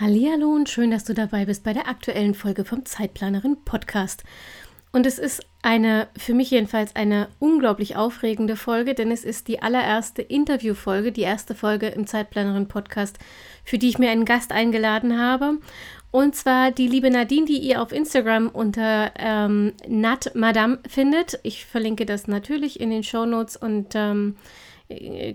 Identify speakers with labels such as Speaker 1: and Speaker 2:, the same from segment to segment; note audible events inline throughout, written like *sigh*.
Speaker 1: Hallo und schön, dass du dabei bist bei der aktuellen Folge vom Zeitplanerin Podcast. Und es ist eine, für mich jedenfalls, eine unglaublich aufregende Folge, denn es ist die allererste Interviewfolge, die erste Folge im Zeitplanerin Podcast, für die ich mir einen Gast eingeladen habe. Und zwar die liebe Nadine, die ihr auf Instagram unter ähm, Nat Madame findet. Ich verlinke das natürlich in den Show Notes und ähm, äh,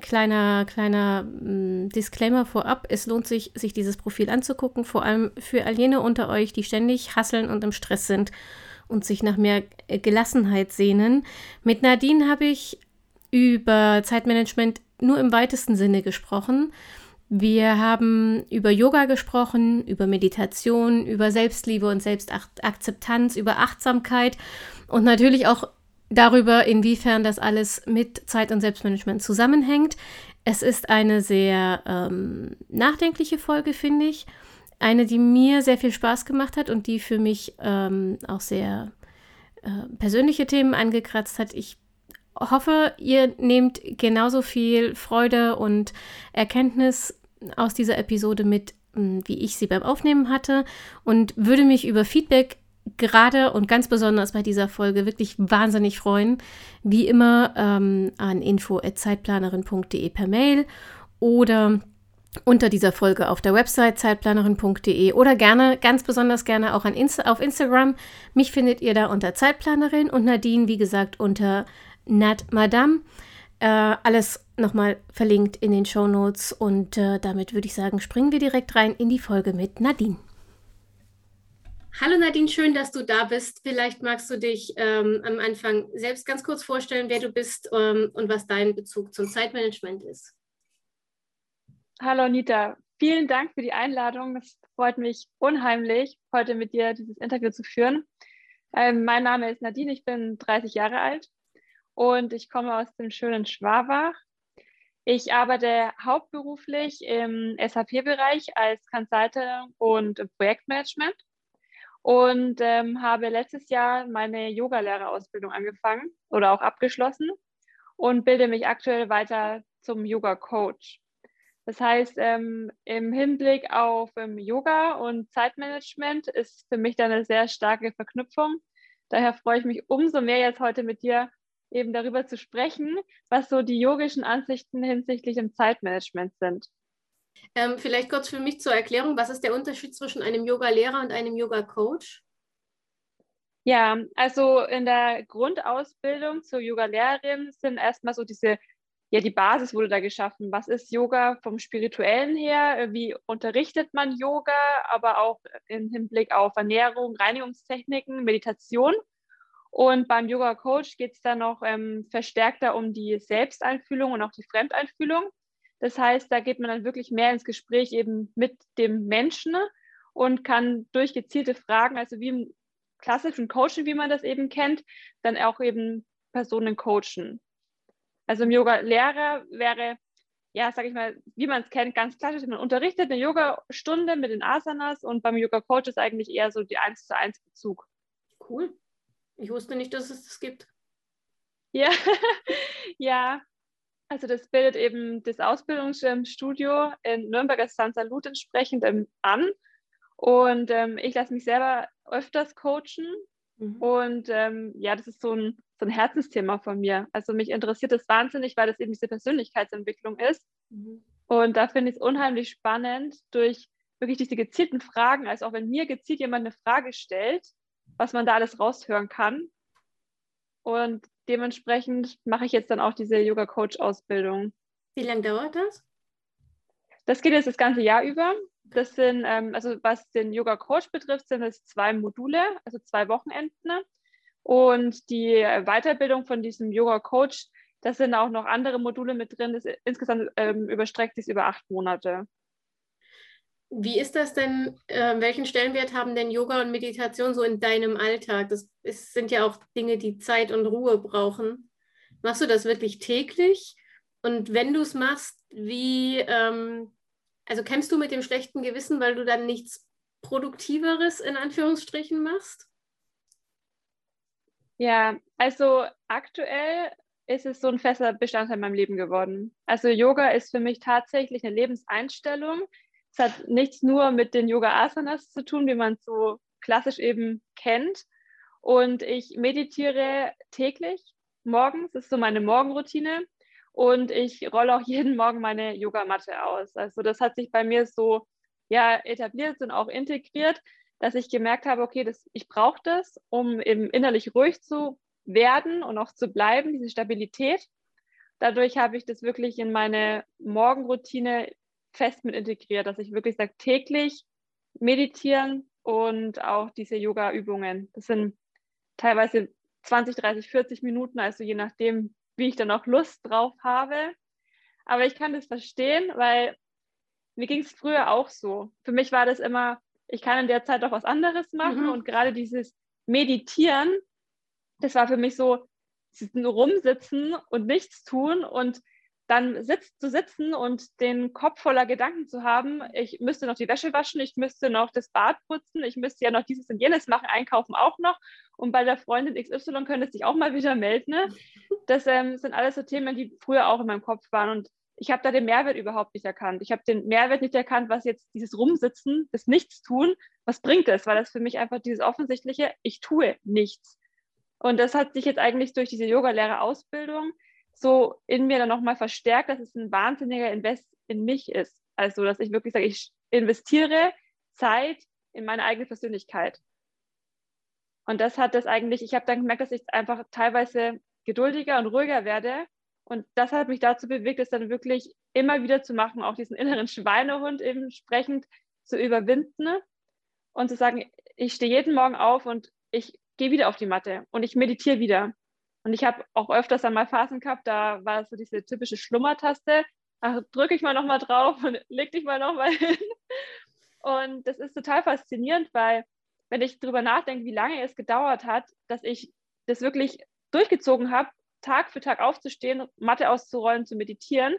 Speaker 1: kleiner, kleiner mm, Disclaimer vorab. Es lohnt sich, sich dieses Profil anzugucken, vor allem für all jene unter euch, die ständig hasseln und im Stress sind und sich nach mehr äh, Gelassenheit sehnen. Mit Nadine habe ich über Zeitmanagement nur im weitesten Sinne gesprochen. Wir haben über Yoga gesprochen, über Meditation, über Selbstliebe und Selbstakzeptanz, über Achtsamkeit und natürlich auch darüber, inwiefern das alles mit Zeit- und Selbstmanagement zusammenhängt. Es ist eine sehr ähm, nachdenkliche Folge, finde ich. Eine, die mir sehr viel Spaß gemacht hat und die für mich ähm, auch sehr äh, persönliche Themen angekratzt hat. Ich hoffe, ihr nehmt genauso viel Freude und Erkenntnis aus dieser Episode mit, wie ich sie beim Aufnehmen hatte und würde mich über Feedback gerade und ganz besonders bei dieser Folge wirklich wahnsinnig freuen. Wie immer ähm, an info.zeitplanerin.de per Mail oder unter dieser Folge auf der Website zeitplanerin.de oder gerne, ganz besonders gerne auch an Insta auf Instagram. Mich findet ihr da unter Zeitplanerin und Nadine, wie gesagt, unter Nat Madame. Äh, alles nochmal verlinkt in den Show Notes und äh, damit würde ich sagen, springen wir direkt rein in die Folge mit Nadine. Hallo Nadine, schön, dass du da bist. Vielleicht magst du dich ähm, am Anfang selbst ganz kurz vorstellen, wer du bist ähm, und was dein Bezug zum Zeitmanagement ist.
Speaker 2: Hallo Anita, vielen Dank für die Einladung. Es freut mich unheimlich, heute mit dir dieses Interview zu führen. Ähm, mein Name ist Nadine, ich bin 30 Jahre alt und ich komme aus dem schönen Schwabach. Ich arbeite hauptberuflich im SAP-Bereich als Consultant und Projektmanagement und ähm, habe letztes Jahr meine Yogalehrerausbildung angefangen oder auch abgeschlossen und bilde mich aktuell weiter zum Yoga-Coach. Das heißt, ähm, im Hinblick auf ähm, Yoga und Zeitmanagement ist für mich da eine sehr starke Verknüpfung. Daher freue ich mich umso mehr jetzt heute mit dir eben darüber zu sprechen, was so die yogischen Ansichten hinsichtlich dem Zeitmanagement sind.
Speaker 1: Ähm, vielleicht kurz für mich zur Erklärung, was ist der Unterschied zwischen einem Yoga-Lehrer und einem Yoga-Coach?
Speaker 2: Ja, also in der Grundausbildung zur Yoga-Lehrerin sind erstmal so diese, ja, die Basis wurde da geschaffen. Was ist Yoga vom Spirituellen her? Wie unterrichtet man Yoga, aber auch im Hinblick auf Ernährung, Reinigungstechniken, Meditation? Und beim Yoga Coach geht es dann noch ähm, verstärkter um die Selbsteinfühlung und auch die Fremdeinfühlung. Das heißt, da geht man dann wirklich mehr ins Gespräch eben mit dem Menschen und kann durch gezielte Fragen, also wie im klassischen Coaching, wie man das eben kennt, dann auch eben Personen coachen. Also im Yoga-Lehrer wäre, ja, sag ich mal, wie man es kennt, ganz klassisch, man unterrichtet eine Yoga-Stunde mit den Asanas und beim Yoga-Coach ist eigentlich eher so die 1 zu 1 Bezug.
Speaker 1: Cool. Ich wusste nicht, dass es das gibt.
Speaker 2: Ja, *laughs* ja, also das bildet eben das Ausbildungsstudio in Nürnberger St. Salut entsprechend ähm, an. Und ähm, ich lasse mich selber öfters coachen. Mhm. Und ähm, ja, das ist so ein, so ein Herzensthema von mir. Also mich interessiert das wahnsinnig, weil das eben diese Persönlichkeitsentwicklung ist. Mhm. Und da finde ich es unheimlich spannend, durch wirklich diese gezielten Fragen, also auch wenn mir gezielt jemand eine Frage stellt, was man da alles raushören kann. Und dementsprechend mache ich jetzt dann auch diese Yoga-Coach-Ausbildung.
Speaker 1: Wie lange dauert das?
Speaker 2: Das geht jetzt das ganze Jahr über. Das sind, ähm, also was den Yoga-Coach betrifft, sind es zwei Module, also zwei Wochenenden. Und die Weiterbildung von diesem Yoga-Coach, das sind auch noch andere Module mit drin. Das insgesamt ähm, überstreckt sich über acht Monate.
Speaker 1: Wie ist das denn? Äh, welchen Stellenwert haben denn Yoga und Meditation so in deinem Alltag? Das ist, sind ja auch Dinge, die Zeit und Ruhe brauchen. Machst du das wirklich täglich? Und wenn du es machst, wie, ähm, also kämpfst du mit dem schlechten Gewissen, weil du dann nichts Produktiveres in Anführungsstrichen machst?
Speaker 2: Ja, also aktuell ist es so ein fester Bestandteil in meinem Leben geworden. Also Yoga ist für mich tatsächlich eine Lebenseinstellung. Es hat nichts nur mit den Yoga-Asanas zu tun, wie man es so klassisch eben kennt. Und ich meditiere täglich, morgens, das ist so meine Morgenroutine. Und ich rolle auch *laughs* jeden Morgen meine Yogamatte aus. Also das hat sich bei mir so ja, etabliert und auch integriert, dass ich gemerkt habe, okay, das, ich brauche das, um eben innerlich ruhig zu werden und auch zu bleiben, diese Stabilität. Dadurch habe ich das wirklich in meine Morgenroutine fest mit integriert, dass ich wirklich sage, täglich meditieren und auch diese Yoga-Übungen. Das sind teilweise 20, 30, 40 Minuten, also je nachdem, wie ich dann auch Lust drauf habe. Aber ich kann das verstehen, weil mir ging es früher auch so. Für mich war das immer, ich kann in der Zeit auch was anderes machen mhm. und gerade dieses Meditieren, das war für mich so, rumsitzen und nichts tun und dann sitzt, zu sitzen und den Kopf voller Gedanken zu haben, ich müsste noch die Wäsche waschen, ich müsste noch das Bad putzen, ich müsste ja noch dieses und jenes machen, einkaufen auch noch und bei der Freundin XY könnte es sich auch mal wieder melden. Ne? Das ähm, sind alles so Themen, die früher auch in meinem Kopf waren und ich habe da den Mehrwert überhaupt nicht erkannt. Ich habe den Mehrwert nicht erkannt, was jetzt dieses Rumsitzen, das Nichtstun, was bringt es? Weil das für mich einfach dieses offensichtliche, ich tue nichts. Und das hat sich jetzt eigentlich durch diese Yoga-Lehrer-Ausbildung so in mir dann nochmal verstärkt, dass es ein wahnsinniger Invest in mich ist. Also, dass ich wirklich sage, ich investiere Zeit in meine eigene Persönlichkeit. Und das hat das eigentlich, ich habe dann gemerkt, dass ich einfach teilweise geduldiger und ruhiger werde. Und das hat mich dazu bewegt, es dann wirklich immer wieder zu machen, auch diesen inneren Schweinehund entsprechend zu überwinden und zu sagen, ich stehe jeden Morgen auf und ich gehe wieder auf die Matte und ich meditiere wieder. Und ich habe auch öfters einmal Phasen gehabt, da war so diese typische Schlummertaste. Drücke ich mal nochmal drauf und *laughs* leg dich mal nochmal hin. Und das ist total faszinierend, weil wenn ich darüber nachdenke, wie lange es gedauert hat, dass ich das wirklich durchgezogen habe, Tag für Tag aufzustehen, Matte auszurollen, zu meditieren.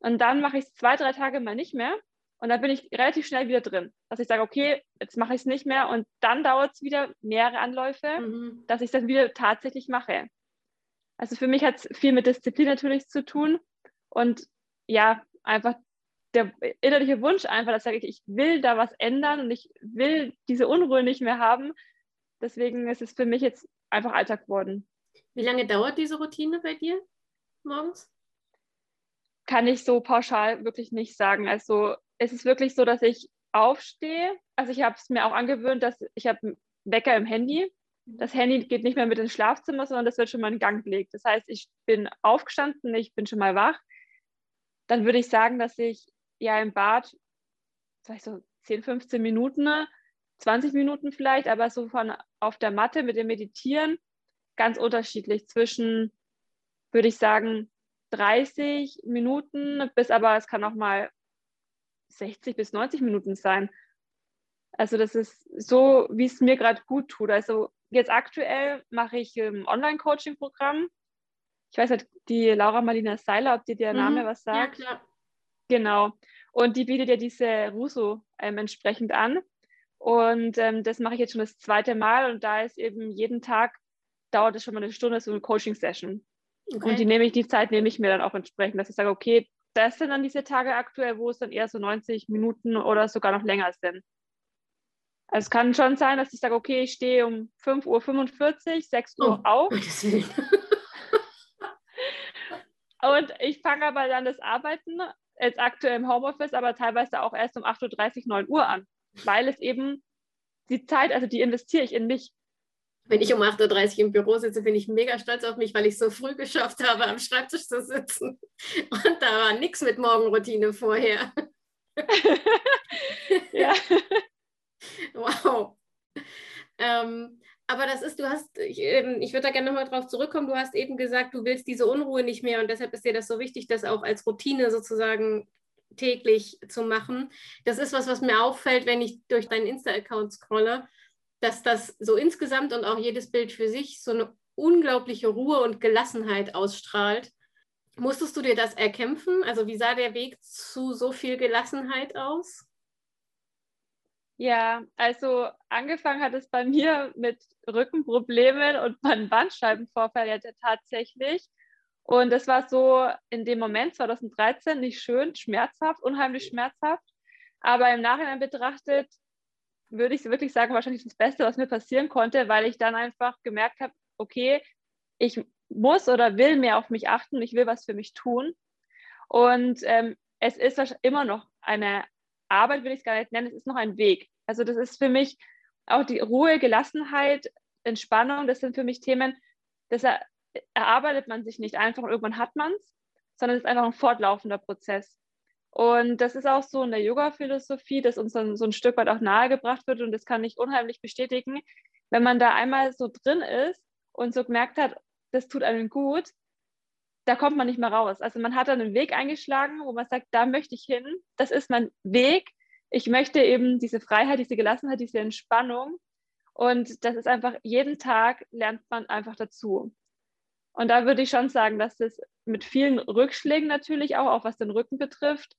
Speaker 2: Und dann mache ich es zwei, drei Tage mal nicht mehr. Und dann bin ich relativ schnell wieder drin, dass ich sage, okay, jetzt mache ich es nicht mehr. Und dann dauert es wieder mehrere Anläufe, mhm. dass ich es dann wieder tatsächlich mache. Also für mich hat es viel mit Disziplin natürlich zu tun und ja, einfach der innerliche Wunsch einfach, dass ich, ich will da was ändern und ich will diese Unruhe nicht mehr haben. Deswegen ist es für mich jetzt einfach Alltag geworden.
Speaker 1: Wie lange dauert diese Routine bei dir morgens?
Speaker 2: Kann ich so pauschal wirklich nicht sagen. Also es ist wirklich so, dass ich aufstehe. Also ich habe es mir auch angewöhnt, dass ich habe einen Wecker im Handy das Handy geht nicht mehr mit ins Schlafzimmer, sondern das wird schon mal in Gang gelegt. Das heißt, ich bin aufgestanden, ich bin schon mal wach. Dann würde ich sagen, dass ich ja im Bad vielleicht so 10, 15 Minuten, 20 Minuten vielleicht, aber so von auf der Matte mit dem Meditieren ganz unterschiedlich zwischen, würde ich sagen, 30 Minuten bis aber es kann auch mal 60 bis 90 Minuten sein. Also das ist so, wie es mir gerade gut tut. Also jetzt aktuell mache ich ein Online-Coaching-Programm. Ich weiß nicht, die Laura Marlina Seiler, ob dir der mhm. Name was sagt. Ja, klar. Genau. Und die bietet ja diese Russo ähm, entsprechend an. Und ähm, das mache ich jetzt schon das zweite Mal. Und da ist eben jeden Tag, dauert es schon mal eine Stunde, so eine Coaching-Session. Okay. Und die nehme ich, die Zeit nehme ich mir dann auch entsprechend, dass ich sage, okay, das sind dann diese Tage aktuell, wo es dann eher so 90 Minuten oder sogar noch länger sind. Also es kann schon sein, dass ich sage, okay, ich stehe um 5.45 Uhr, 6 Uhr oh, auf. *laughs* und ich fange aber dann das Arbeiten, jetzt aktuell im Homeoffice, aber teilweise auch erst um 8.30 Uhr, 9 Uhr an, weil es eben die Zeit, also die investiere ich in mich.
Speaker 1: Wenn ich um 8.30 Uhr im Büro sitze, bin ich mega stolz auf mich, weil ich so früh geschafft habe, am Schreibtisch zu sitzen. Und da war nichts mit Morgenroutine vorher. *laughs* ja. *laughs* *laughs* Wow. Ähm, aber das ist, du hast, ich, ähm, ich würde da gerne nochmal drauf zurückkommen, du hast eben gesagt, du willst diese Unruhe nicht mehr und deshalb ist dir das so wichtig, das auch als Routine sozusagen täglich zu machen. Das ist was, was mir auffällt, wenn ich durch deinen Insta-Account scrolle, dass das so insgesamt und auch jedes Bild für sich so eine unglaubliche Ruhe und Gelassenheit ausstrahlt. Musstest du dir das erkämpfen? Also wie sah der Weg zu so viel Gelassenheit aus?
Speaker 2: Ja, also angefangen hat es bei mir mit Rückenproblemen und *laughs* meinem Bandscheibenvorfall ja tatsächlich. Und das war so in dem Moment 2013 nicht schön, schmerzhaft, unheimlich schmerzhaft. Aber im Nachhinein betrachtet würde ich wirklich sagen, wahrscheinlich das Beste, was mir passieren konnte, weil ich dann einfach gemerkt habe, okay, ich muss oder will mehr auf mich achten, ich will was für mich tun. Und ähm, es ist immer noch eine Arbeit, will ich es gar nicht nennen, es ist noch ein Weg. Also das ist für mich auch die Ruhe, Gelassenheit, Entspannung, das sind für mich Themen, das erarbeitet man sich nicht einfach und irgendwann hat man es, sondern es ist einfach ein fortlaufender Prozess. Und das ist auch so in der Yoga-Philosophie, dass uns dann so ein Stück weit auch nahegebracht wird und das kann ich unheimlich bestätigen. Wenn man da einmal so drin ist und so gemerkt hat, das tut einem gut, da kommt man nicht mehr raus. Also man hat dann einen Weg eingeschlagen, wo man sagt, da möchte ich hin, das ist mein Weg. Ich möchte eben diese Freiheit, diese Gelassenheit, diese Entspannung. Und das ist einfach, jeden Tag lernt man einfach dazu. Und da würde ich schon sagen, dass das mit vielen Rückschlägen natürlich auch, auch was den Rücken betrifft,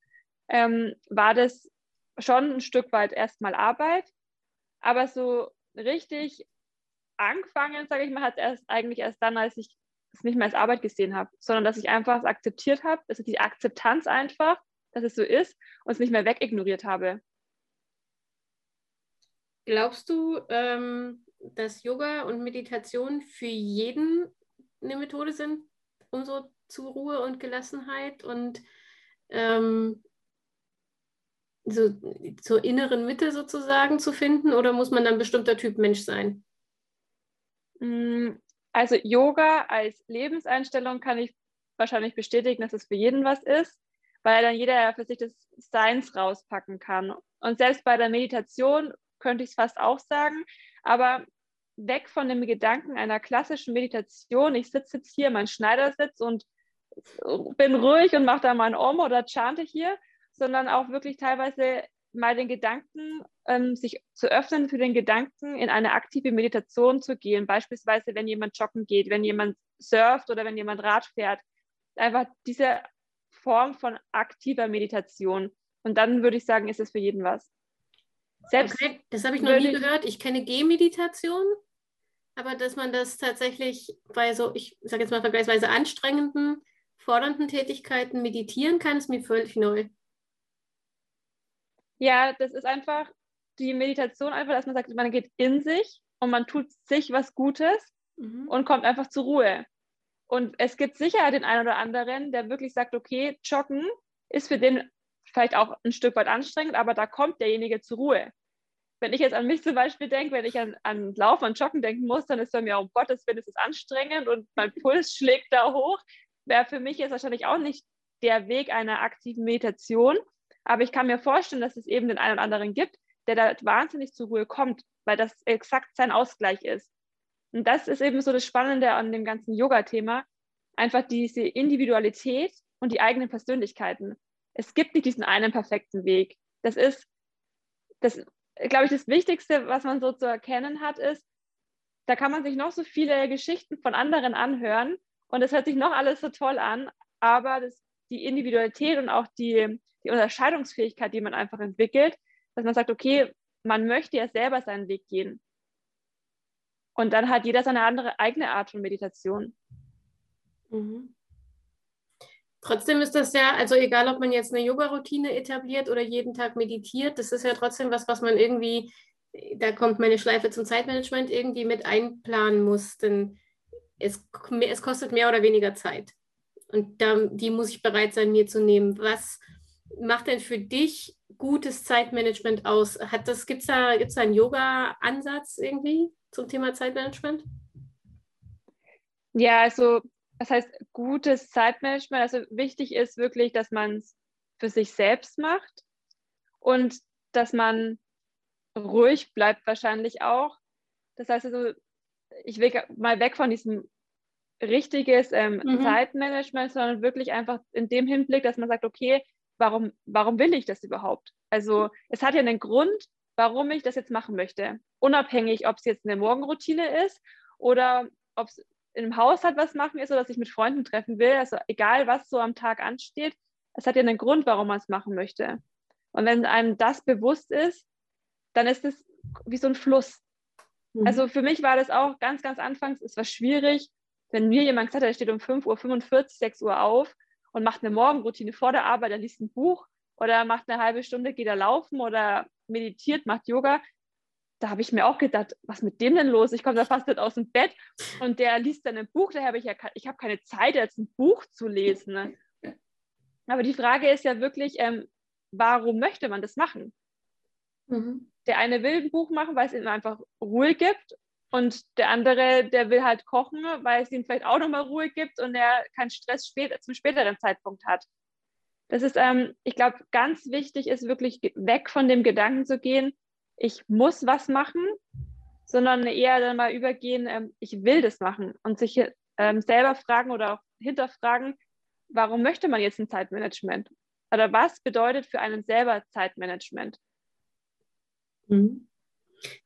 Speaker 2: ähm, war das schon ein Stück weit erstmal Arbeit. Aber so richtig angefangen, sage ich mal, hat es erst eigentlich erst dann, als ich es nicht mehr als Arbeit gesehen habe, sondern dass ich einfach es akzeptiert habe, dass ich die Akzeptanz einfach, dass es so ist und es nicht mehr wegignoriert habe.
Speaker 1: Glaubst du, ähm, dass Yoga und Meditation für jeden eine Methode sind, um so zu Ruhe und Gelassenheit und ähm, so zur inneren Mitte sozusagen zu finden? Oder muss man dann bestimmter Typ Mensch sein?
Speaker 2: Also Yoga als Lebenseinstellung kann ich wahrscheinlich bestätigen, dass es für jeden was ist, weil dann jeder für sich das Seins rauspacken kann. Und selbst bei der Meditation könnte ich es fast auch sagen, aber weg von dem Gedanken einer klassischen Meditation, ich sitze jetzt hier, mein Schneidersitz und bin ruhig und mache da mal ein Om oder chante hier, sondern auch wirklich teilweise mal den Gedanken, ähm, sich zu öffnen für den Gedanken, in eine aktive Meditation zu gehen. Beispielsweise, wenn jemand joggen geht, wenn jemand surft oder wenn jemand Rad fährt. Einfach diese Form von aktiver Meditation. Und dann würde ich sagen, ist es für jeden was.
Speaker 1: Selbst okay, das habe ich noch nie gehört. Ich kenne Gehmeditation, aber dass man das tatsächlich bei so, ich sage jetzt mal vergleichsweise anstrengenden, fordernden Tätigkeiten meditieren kann, ist mir völlig neu.
Speaker 2: Ja, das ist einfach die Meditation, einfach, dass man sagt, man geht in sich und man tut sich was Gutes mhm. und kommt einfach zur Ruhe. Und es gibt sicher den einen oder anderen, der wirklich sagt, okay, Joggen ist für den vielleicht auch ein Stück weit anstrengend, aber da kommt derjenige zur Ruhe. Wenn ich jetzt an mich zum Beispiel denke, wenn ich an, an Laufen, an Joggen denken muss, dann ist bei mir, um Gottes Willen, ist es anstrengend und mein *laughs* Puls schlägt da hoch. Wäre für mich jetzt wahrscheinlich auch nicht der Weg einer aktiven Meditation. Aber ich kann mir vorstellen, dass es eben den einen oder anderen gibt, der da wahnsinnig zur Ruhe kommt, weil das exakt sein Ausgleich ist. Und das ist eben so das Spannende an dem ganzen Yoga-Thema, einfach diese Individualität und die eigenen Persönlichkeiten. Es gibt nicht diesen einen perfekten Weg. Das ist, das, glaube ich, das Wichtigste, was man so zu erkennen hat, ist, da kann man sich noch so viele Geschichten von anderen anhören und es hört sich noch alles so toll an, aber das, die Individualität und auch die, die Unterscheidungsfähigkeit, die man einfach entwickelt, dass man sagt, okay, man möchte ja selber seinen Weg gehen. Und dann hat jeder seine andere eigene Art von Meditation.
Speaker 1: Mhm. Trotzdem ist das ja, also egal, ob man jetzt eine Yoga-Routine etabliert oder jeden Tag meditiert, das ist ja trotzdem was, was man irgendwie, da kommt meine Schleife zum Zeitmanagement, irgendwie mit einplanen muss. Denn es, es kostet mehr oder weniger Zeit. Und da, die muss ich bereit sein, mir zu nehmen. Was macht denn für dich gutes Zeitmanagement aus? Hat das, gibt es da, gibt's da einen Yoga-Ansatz irgendwie zum Thema Zeitmanagement?
Speaker 2: Ja, also das heißt gutes Zeitmanagement. Also wichtig ist wirklich, dass man es für sich selbst macht und dass man ruhig bleibt wahrscheinlich auch. Das heißt also, ich will mal weg von diesem richtiges ähm, mhm. Zeitmanagement, sondern wirklich einfach in dem Hinblick, dass man sagt, okay, warum, warum will ich das überhaupt? Also es hat ja einen Grund, warum ich das jetzt machen möchte. Unabhängig, ob es jetzt eine Morgenroutine ist oder ob es im Haushalt was machen ist oder dass ich mit Freunden treffen will. Also egal, was so am Tag ansteht, es hat ja einen Grund, warum man es machen möchte. Und wenn einem das bewusst ist, dann ist es wie so ein Fluss. Mhm. Also für mich war das auch ganz, ganz anfangs, es war schwierig, wenn mir jemand gesagt hat, er steht um 5.45 Uhr, 6 Uhr auf und macht eine Morgenroutine vor der Arbeit, er liest ein Buch oder macht eine halbe Stunde, geht er laufen oder meditiert, macht Yoga. Da habe ich mir auch gedacht, was mit dem denn los? Ich komme da fast nicht aus dem Bett und der liest dann ein Buch, da habe ich ja ich habe keine Zeit, jetzt ein Buch zu lesen. Ne? Aber die Frage ist ja wirklich, ähm, warum möchte man das machen? Mhm. Der eine will ein Buch machen, weil es ihm einfach Ruhe gibt und der andere, der will halt kochen, weil es ihm vielleicht auch nochmal Ruhe gibt und er keinen Stress spät, zum späteren Zeitpunkt hat. Das ist, ähm, ich glaube, ganz wichtig ist wirklich weg von dem Gedanken zu gehen, ich muss was machen, sondern eher dann mal übergehen, ähm, ich will das machen und sich ähm, selber fragen oder auch hinterfragen, warum möchte man jetzt ein Zeitmanagement? Oder was bedeutet für einen selber Zeitmanagement?
Speaker 1: Mhm.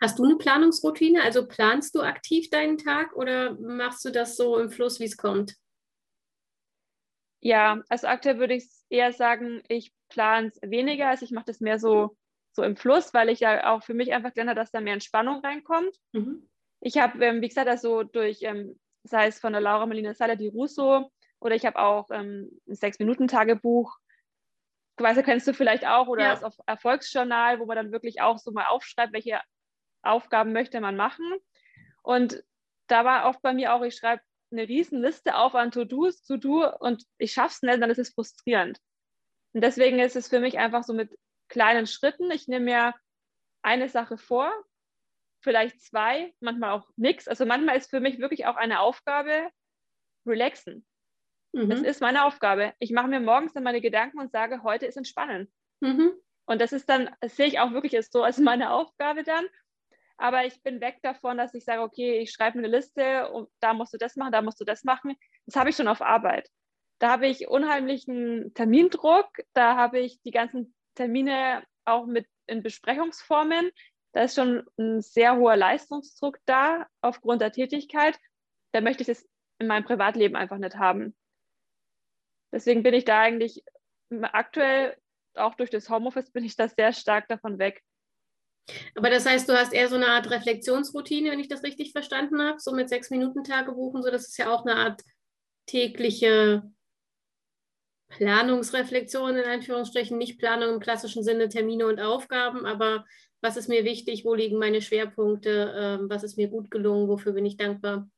Speaker 1: Hast du eine Planungsroutine? Also planst du aktiv deinen Tag oder machst du das so im Fluss, wie es kommt?
Speaker 2: Ja, also aktuell würde ich eher sagen, ich plane es weniger. Also ich mache das mehr so, so im Fluss, weil ich ja auch für mich einfach gelernt habe, dass da mehr Entspannung reinkommt. Mhm. Ich habe, ähm, wie gesagt, also durch, ähm, sei es von der Laura Melina Sala di Russo oder ich habe auch ähm, ein Sechs-Minuten-Tagebuch quasi kennst du vielleicht auch oder ja. das Erfolgsjournal, wo man dann wirklich auch so mal aufschreibt, welche Aufgaben möchte man machen. Und da war oft bei mir auch, ich schreibe eine riesen Liste auf an To-Dos, To-Do und ich schaffe es nicht, dann ist es frustrierend. Und deswegen ist es für mich einfach so mit kleinen Schritten. Ich nehme mir eine Sache vor, vielleicht zwei, manchmal auch nichts. Also manchmal ist für mich wirklich auch eine Aufgabe relaxen. Mhm. Das ist meine Aufgabe. Ich mache mir morgens dann meine Gedanken und sage, heute ist entspannen. Mhm. Und das ist dann, das sehe ich auch wirklich so als meine Aufgabe dann. Aber ich bin weg davon, dass ich sage, okay, ich schreibe eine Liste und da musst du das machen, da musst du das machen. Das habe ich schon auf Arbeit. Da habe ich unheimlichen Termindruck, da habe ich die ganzen Termine auch mit in Besprechungsformen. Da ist schon ein sehr hoher Leistungsdruck da aufgrund der Tätigkeit. Da möchte ich es in meinem Privatleben einfach nicht haben. Deswegen bin ich da eigentlich aktuell, auch durch das Homeoffice, bin ich da sehr stark davon weg.
Speaker 1: Aber das heißt, du hast eher so eine Art Reflexionsroutine, wenn ich das richtig verstanden habe, so mit sechs Minuten Tagebuchen, so. Das ist ja auch eine Art tägliche Planungsreflexion in Anführungsstrichen, nicht Planung im klassischen Sinne, Termine und Aufgaben, aber was ist mir wichtig, wo liegen meine Schwerpunkte, ähm, was ist mir gut gelungen, wofür bin ich dankbar?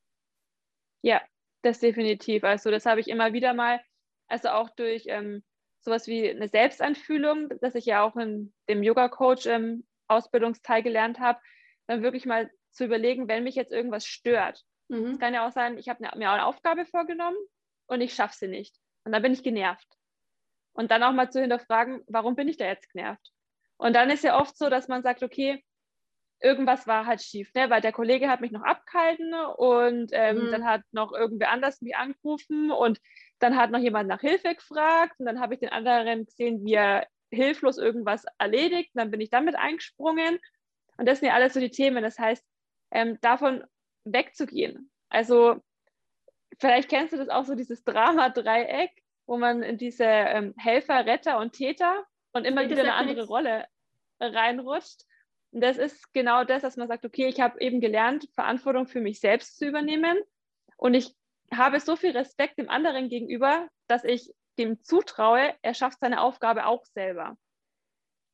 Speaker 2: Ja, das definitiv. Also das habe ich immer wieder mal also auch durch ähm, sowas wie eine Selbstanfühlung, das ich ja auch in dem Yoga-Coach ähm, Ausbildungsteil gelernt habe, dann wirklich mal zu überlegen, wenn mich jetzt irgendwas stört. Es mhm. kann ja auch sein, ich habe mir eine Aufgabe vorgenommen und ich schaffe sie nicht. Und dann bin ich genervt. Und dann auch mal zu hinterfragen, warum bin ich da jetzt genervt? Und dann ist ja oft so, dass man sagt, okay, irgendwas war halt schief, ne? weil der Kollege hat mich noch abgehalten und ähm, mhm. dann hat noch irgendwer anders mich angerufen und dann hat noch jemand nach Hilfe gefragt und dann habe ich den anderen gesehen, wie er hilflos irgendwas erledigt. Und dann bin ich damit eingesprungen. Und das sind ja alles so die Themen. Das heißt, ähm, davon wegzugehen. Also vielleicht kennst du das auch so, dieses Drama-Dreieck, wo man in diese ähm, Helfer, Retter und Täter und immer wieder eine andere Rolle reinrutscht. Und das ist genau das, dass man sagt, okay, ich habe eben gelernt, Verantwortung für mich selbst zu übernehmen. Und ich habe so viel Respekt dem anderen gegenüber, dass ich dem zutraue, er schafft seine Aufgabe auch selber.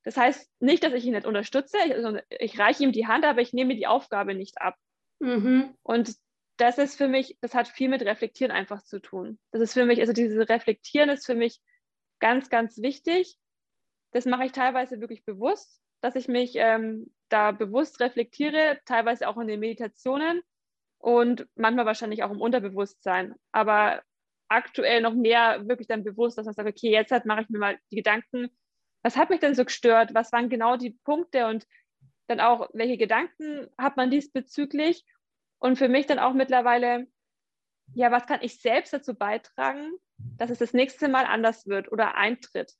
Speaker 2: Das heißt nicht, dass ich ihn nicht unterstütze, also ich reiche ihm die Hand, aber ich nehme die Aufgabe nicht ab. Mhm. Und das ist für mich, das hat viel mit Reflektieren einfach zu tun. Das ist für mich, also dieses Reflektieren ist für mich ganz, ganz wichtig. Das mache ich teilweise wirklich bewusst, dass ich mich ähm, da bewusst reflektiere, teilweise auch in den Meditationen und manchmal wahrscheinlich auch im Unterbewusstsein. Aber aktuell noch mehr wirklich dann bewusst, dass man sagt, okay, jetzt halt mache ich mir mal die Gedanken, was hat mich denn so gestört? Was waren genau die Punkte und dann auch, welche Gedanken hat man diesbezüglich? Und für mich dann auch mittlerweile, ja, was kann ich selbst dazu beitragen, dass es das nächste Mal anders wird oder eintritt?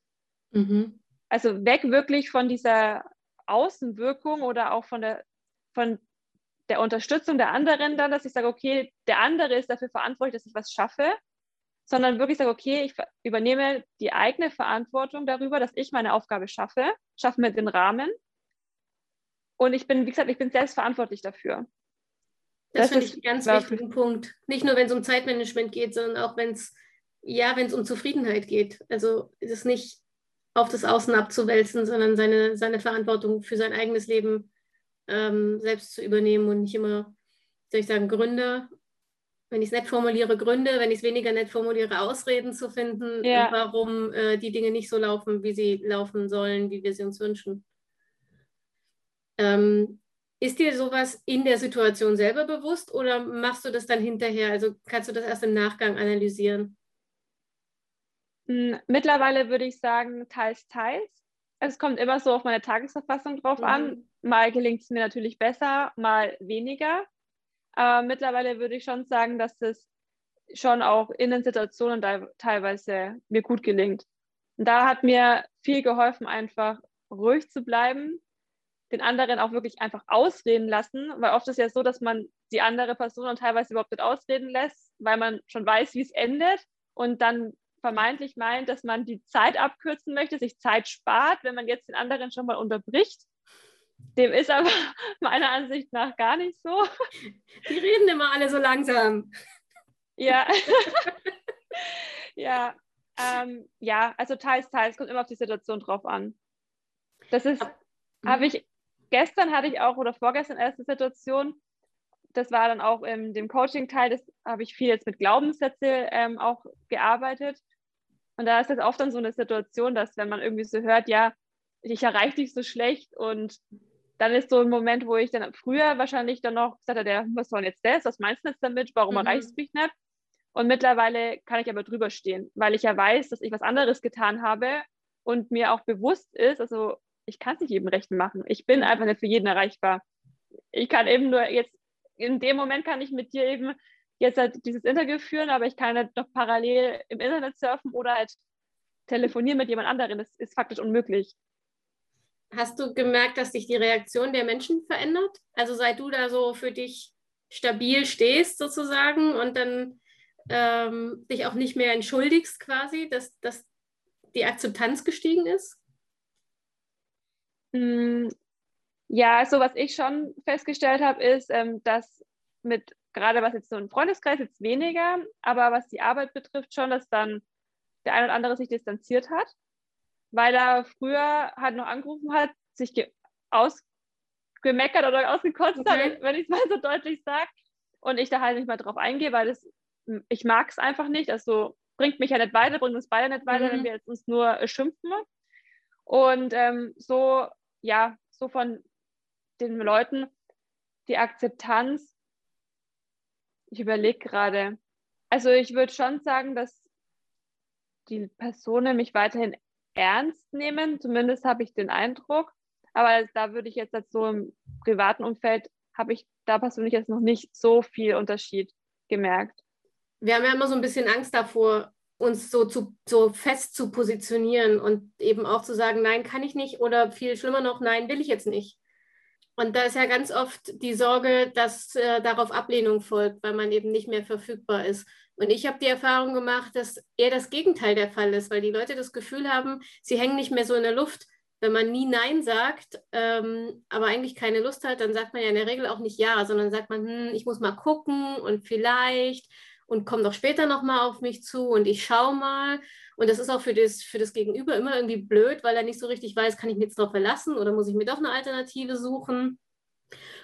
Speaker 2: Mhm. Also weg wirklich von dieser Außenwirkung oder auch von der, von der Unterstützung der anderen dann, dass ich sage, okay, der andere ist dafür verantwortlich, dass ich was schaffe, sondern wirklich sage, okay, ich übernehme die eigene Verantwortung darüber, dass ich meine Aufgabe schaffe, schaffe mir den Rahmen und ich bin, wie gesagt, ich bin selbst verantwortlich dafür.
Speaker 1: Das, das finde ich einen ganz wichtigen Punkt. Nicht nur, wenn es um Zeitmanagement geht, sondern auch, wenn es ja, wenn es um Zufriedenheit geht. Also ist es nicht auf das Außen abzuwälzen, sondern seine, seine Verantwortung für sein eigenes Leben ähm, selbst zu übernehmen und nicht immer, soll ich sagen, Gründe, wenn ich es nett formuliere, Gründe, wenn ich es weniger nett formuliere, Ausreden zu finden, ja. warum äh, die Dinge nicht so laufen, wie sie laufen sollen, wie wir sie uns wünschen. Ähm, ist dir sowas in der Situation selber bewusst oder machst du das dann hinterher? Also kannst du das erst im Nachgang analysieren?
Speaker 2: Hm, mittlerweile würde ich sagen, teils, teils. Es kommt immer so auf meine Tagesverfassung drauf mhm. an. Mal gelingt es mir natürlich besser, mal weniger. Aber mittlerweile würde ich schon sagen, dass es schon auch in den Situationen teilweise mir gut gelingt. Und da hat mir viel geholfen, einfach ruhig zu bleiben, den anderen auch wirklich einfach ausreden lassen, weil oft ist ja so, dass man die andere Person dann teilweise überhaupt nicht ausreden lässt, weil man schon weiß, wie es endet und dann vermeintlich meint, dass man die Zeit abkürzen möchte, sich Zeit spart, wenn man jetzt den anderen schon mal unterbricht. Dem ist aber *laughs* meiner Ansicht nach gar nicht so. *laughs*
Speaker 1: Die reden immer alle so langsam.
Speaker 2: Ja. *laughs* ja. Ähm, ja, also teils, teils, kommt immer auf die Situation drauf an. Das ist, mhm. habe ich gestern hatte ich auch oder vorgestern erst eine Situation, das war dann auch in dem Coaching-Teil, das habe ich viel jetzt mit Glaubenssätze ähm, auch gearbeitet. Und da ist das oft dann so eine Situation, dass wenn man irgendwie so hört, ja, ich erreiche dich so schlecht und dann ist so ein Moment, wo ich dann früher wahrscheinlich dann noch gesagt habe, was soll denn jetzt das? Was meinst du jetzt damit? Warum mhm. erreichst du mich nicht? Und mittlerweile kann ich aber drüber stehen, weil ich ja weiß, dass ich was anderes getan habe und mir auch bewusst ist, also ich kann es nicht jedem recht machen. Ich bin einfach nicht für jeden erreichbar. Ich kann eben nur jetzt, in dem Moment kann ich mit dir eben jetzt halt dieses Interview führen, aber ich kann halt noch parallel im Internet surfen oder halt telefonieren mit jemand anderem. Das ist faktisch unmöglich.
Speaker 1: Hast du gemerkt, dass sich die Reaktion der Menschen verändert? Also seit du da so für dich stabil stehst sozusagen und dann ähm, dich auch nicht mehr entschuldigst quasi, dass, dass die Akzeptanz gestiegen ist?
Speaker 2: Mm, ja, also was ich schon festgestellt habe, ist, ähm, dass mit, gerade was jetzt so ein Freundeskreis jetzt weniger, aber was die Arbeit betrifft, schon, dass dann der ein oder andere sich distanziert hat, weil er früher halt noch angerufen hat, sich ausgemeckert oder ausgekotzt okay. hat, wenn ich es mal so deutlich sage. Und ich da halt nicht mal drauf eingehe, weil das, ich mag es einfach nicht. Also bringt mich ja nicht weiter, bringt uns beide nicht weiter, mhm. wenn wir jetzt uns nur äh, schimpfen. Und ähm, so ja, so von den Leuten die Akzeptanz. Ich überlege gerade. Also ich würde schon sagen, dass die Personen mich weiterhin ernst nehmen. Zumindest habe ich den Eindruck. Aber da würde ich jetzt, jetzt so im privaten Umfeld, habe ich da persönlich jetzt noch nicht so viel Unterschied gemerkt.
Speaker 1: Wir haben ja immer so ein bisschen Angst davor, uns so, zu, so fest zu positionieren und eben auch zu sagen, nein, kann ich nicht oder viel schlimmer noch, nein, will ich jetzt nicht. Und da ist ja ganz oft die Sorge, dass äh, darauf Ablehnung folgt, weil man eben nicht mehr verfügbar ist. Und ich habe die Erfahrung gemacht, dass eher das Gegenteil der Fall ist, weil die Leute das Gefühl haben, sie hängen nicht mehr so in der Luft. Wenn man nie Nein sagt, ähm, aber eigentlich keine Lust hat, dann sagt man ja in der Regel auch nicht Ja, sondern sagt man, hm, ich muss mal gucken und vielleicht und komm doch später nochmal auf mich zu und ich schau mal. Und das ist auch für das, für das Gegenüber immer irgendwie blöd, weil er nicht so richtig weiß, kann ich mich jetzt darauf verlassen oder muss ich mir doch eine Alternative suchen.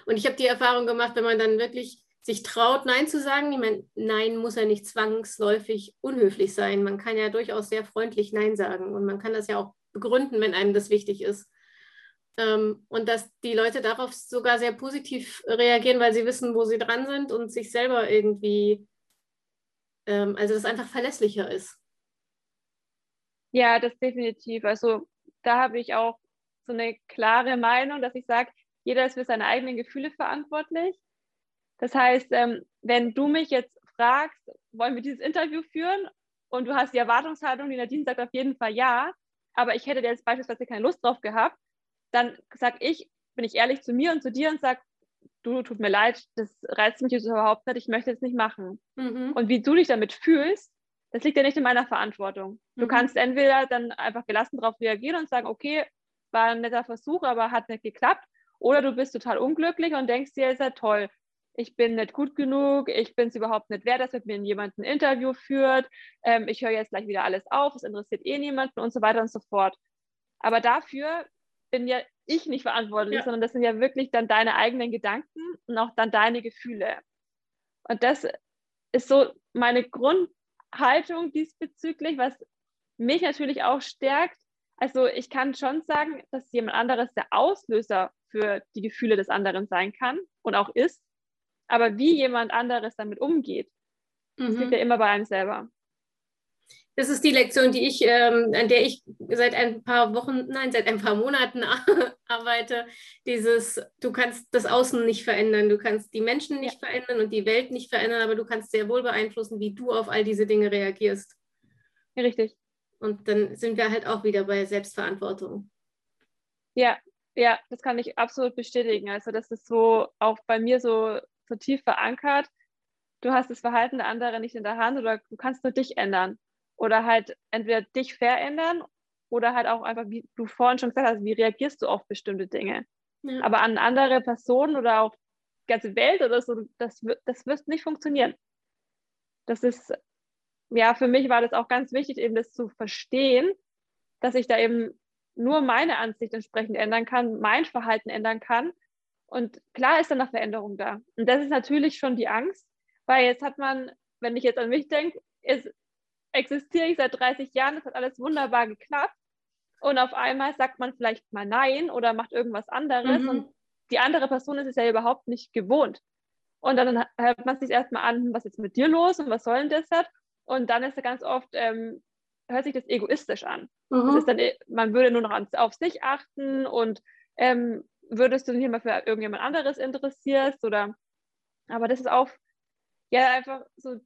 Speaker 1: Und ich habe die Erfahrung gemacht, wenn man dann wirklich sich traut, Nein zu sagen, ich meine, Nein muss ja nicht zwangsläufig unhöflich sein. Man kann ja durchaus sehr freundlich Nein sagen und man kann das ja auch begründen, wenn einem das wichtig ist. Ähm, und dass die Leute darauf sogar sehr positiv reagieren, weil sie wissen, wo sie dran sind und sich selber irgendwie ähm, also dass es einfach verlässlicher ist.
Speaker 2: Ja, das definitiv. Also da habe ich auch so eine klare Meinung, dass ich sage, jeder ist für seine eigenen Gefühle verantwortlich. Das heißt, ähm, wenn du mich jetzt fragst, wollen wir dieses Interview führen und du hast die Erwartungshaltung, die Nadine sagt auf jeden Fall ja, aber ich hätte jetzt beispielsweise keine Lust drauf gehabt, dann sage ich, bin ich ehrlich zu mir und zu dir und sage, du, tut mir leid, das reizt mich jetzt überhaupt nicht, ich möchte es nicht machen. Mhm. Und wie du dich damit fühlst, das liegt ja nicht in meiner Verantwortung. Du mhm. kannst entweder dann einfach gelassen darauf reagieren und sagen, okay, war ein netter Versuch, aber hat nicht geklappt. Oder du bist total unglücklich und denkst dir, ist ja toll, ich bin nicht gut genug, ich bin es überhaupt nicht wert, dass mit mir jemand ein Interview führt, ähm, ich höre jetzt gleich wieder alles auf, es interessiert eh niemanden und so weiter und so fort. Aber dafür bin ja ich nicht verantwortlich, ja. sondern das sind ja wirklich dann deine eigenen Gedanken und auch dann deine Gefühle. Und das ist so meine Grundhaltung diesbezüglich, was mich natürlich auch stärkt. Also ich kann schon sagen, dass jemand anderes der Auslöser für die Gefühle des anderen sein kann und auch ist. Aber wie jemand anderes damit umgeht, mhm. das liegt ja immer bei einem selber.
Speaker 1: Das ist die Lektion, die ich, ähm, an der ich seit ein paar Wochen, nein, seit ein paar Monaten *laughs* arbeite. Dieses, du kannst das Außen nicht verändern, du kannst die Menschen nicht verändern und die Welt nicht verändern, aber du kannst sehr wohl beeinflussen, wie du auf all diese Dinge reagierst.
Speaker 2: Ja, richtig.
Speaker 1: Und dann sind wir halt auch wieder bei Selbstverantwortung.
Speaker 2: Ja, ja, das kann ich absolut bestätigen. Also das ist so auch bei mir so, so tief verankert. Du hast das Verhalten der anderen nicht in der Hand oder du kannst nur dich ändern. Oder halt entweder dich verändern oder halt auch einfach, wie du vorhin schon gesagt hast, wie reagierst du auf bestimmte Dinge. Ja. Aber an andere Personen oder auch die ganze Welt oder so, das, das wird nicht funktionieren. Das ist, ja, für mich war das auch ganz wichtig, eben das zu verstehen, dass ich da eben nur meine Ansicht entsprechend ändern kann, mein Verhalten ändern kann. Und klar ist dann eine Veränderung da. Und das ist natürlich schon die Angst, weil jetzt hat man, wenn ich jetzt an mich denke, ist, existiere ich seit 30 Jahren, es hat alles wunderbar geklappt. Und auf einmal sagt man vielleicht mal Nein oder macht irgendwas anderes. Mhm. Und die andere Person ist es ja überhaupt nicht gewohnt. Und dann hört man sich erstmal an, was ist mit dir los und was soll denn das hat? Und dann ist ja ganz oft, ähm, hört sich das egoistisch an. Mhm. Das ist dann, man würde nur noch an, auf sich achten und ähm, würdest du dich mal für irgendjemand anderes interessierst oder aber das ist auch ja einfach so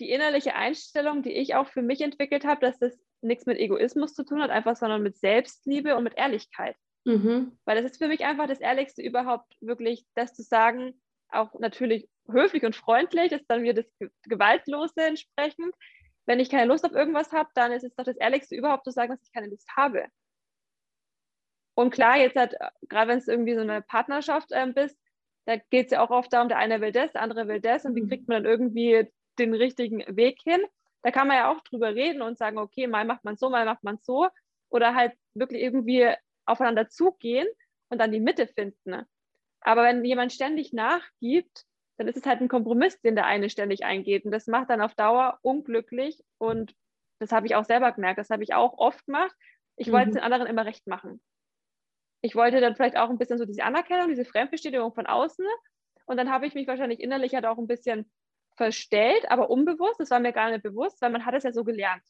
Speaker 2: die innerliche Einstellung, die ich auch für mich entwickelt habe, dass das nichts mit Egoismus zu tun hat, einfach sondern mit Selbstliebe und mit Ehrlichkeit. Mhm. Weil das ist für mich einfach das Ehrlichste überhaupt, wirklich das zu sagen, auch natürlich höflich und freundlich, ist dann mir das Gewaltlose entsprechend. Wenn ich keine Lust auf irgendwas habe, dann ist es doch das Ehrlichste überhaupt zu sagen, dass ich keine Lust habe. Und klar, jetzt hat, gerade wenn es irgendwie so eine Partnerschaft ähm, bist, da geht es ja auch oft darum, der eine will das, der andere will das und wie mhm. kriegt man dann irgendwie den richtigen Weg hin. Da kann man ja auch drüber reden und sagen, okay, mal macht man so, mal macht man so. Oder halt wirklich irgendwie aufeinander zugehen und dann die Mitte finden. Aber wenn jemand ständig nachgibt, dann ist es halt ein Kompromiss, den der eine ständig eingeht. Und das macht dann auf Dauer unglücklich. Und das habe ich auch selber gemerkt. Das habe ich auch oft gemacht. Ich mhm. wollte es den anderen immer recht machen. Ich wollte dann vielleicht auch ein bisschen so diese Anerkennung, diese Fremdbestätigung von außen. Und dann habe ich mich wahrscheinlich innerlich halt auch ein bisschen verstellt, aber unbewusst. Das war mir gar nicht bewusst, weil man hat es ja so gelernt.